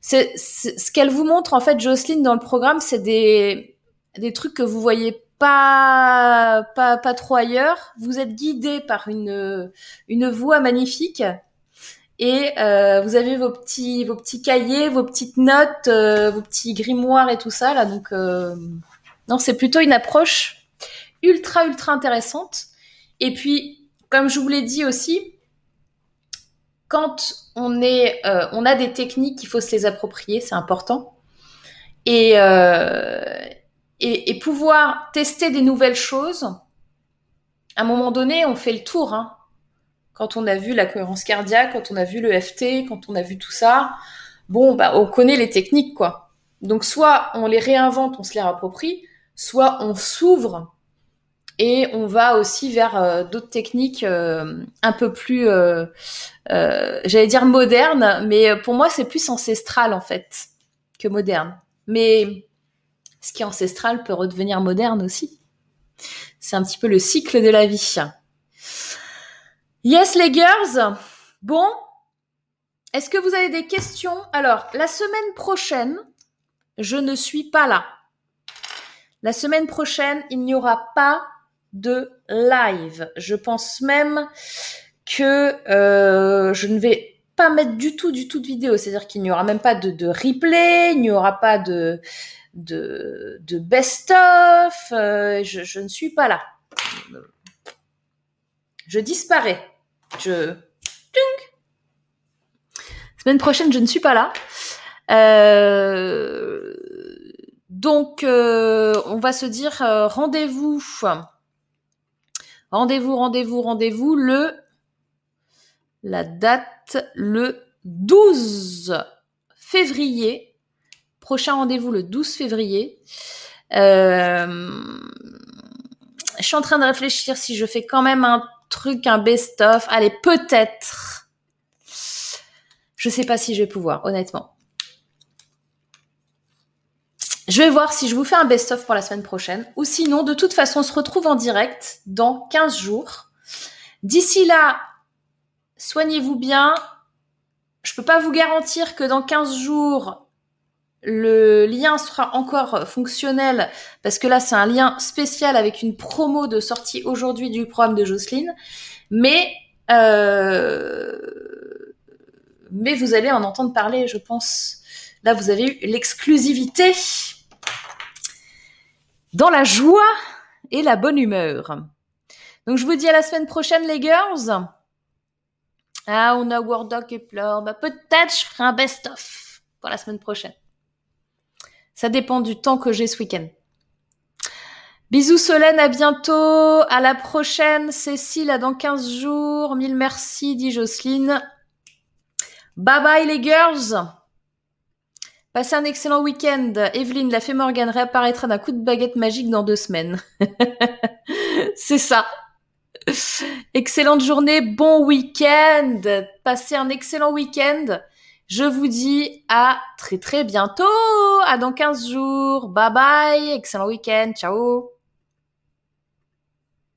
C'est, ce qu'elle vous montre, en fait, Jocelyne, dans le programme, c'est des, des trucs que vous voyez pas, pas, pas trop ailleurs. Vous êtes guidé par une, une voie magnifique et euh, vous avez vos petits, vos petits cahiers, vos petites notes, euh, vos petits grimoires et tout ça là. Donc euh, non, c'est plutôt une approche ultra ultra intéressante. Et puis, comme je vous l'ai dit aussi, quand on on a des techniques, il faut se les approprier, c'est important. Et, et, pouvoir tester des nouvelles choses, à un moment donné, on fait le tour. Hein. Quand on a vu la cohérence cardiaque, quand on a vu le FT, quand on a vu tout ça, bon, bah, on connaît les techniques, quoi. Donc, soit on les réinvente, on se les approprie, soit on s'ouvre et on va aussi vers euh, d'autres techniques euh, un peu plus, euh, j'allais dire modernes, mais pour moi, c'est plus ancestral, en fait, que moderne. Mais ce qui est ancestral peut redevenir moderne aussi. C'est un petit peu le cycle de la vie. Yes les girls. Bon, est-ce que vous avez des questions? Alors, la semaine prochaine, je ne suis pas là. La semaine prochaine, il n'y aura pas de live. Je pense même que euh, je ne vais pas mettre du tout, du tout de vidéo. C'est-à-dire qu'il n'y aura même pas de, replay, il n'y aura pas de, de, best-of. Euh, je, ne suis pas là. Je disparais. Je... Semaine prochaine, je ne suis pas là. Euh, donc, on va se dire rendez-vous, rendez-vous, rendez-vous, rendez-vous le la date le 12 février. Prochain rendez-vous le 12 février. Euh, je suis en train de réfléchir si je fais quand même un truc, un best-of. Allez, peut-être. Je sais pas si je vais pouvoir, honnêtement. Je vais voir si je vous fais un best-of pour la semaine prochaine. Ou sinon, de toute façon, on se retrouve en direct dans 15 jours. D'ici là, soignez-vous bien. Je peux pas vous garantir que dans 15 jours, le lien sera encore fonctionnel parce que là, c'est un lien spécial avec une promo de sortie aujourd'hui du programme de Jocelyne. Mais, euh, mais vous allez en entendre parler, je pense. Là, vous avez eu l'exclusivité dans la joie et la bonne humeur. Donc, je vous dis à la semaine prochaine, les girls. Ah, on a Doc et pleure. Bah, peut-être je ferai un best-of pour la semaine prochaine. Ça dépend du temps que j'ai ce week-end. Bisous Solène, à bientôt. À la prochaine. Cécile, à dans 15 jours. Mille merci, dit Jocelyne. Bye bye les girls. Passez un excellent week-end. Evelyne, la fée Morgane réapparaîtra d'un coup de baguette magique dans deux semaines. C'est ça. Excellente journée, bon week-end. Passez un excellent week-end. Je vous dis à très très bientôt. À dans 15 jours. Bye bye. Excellent week-end. Ciao.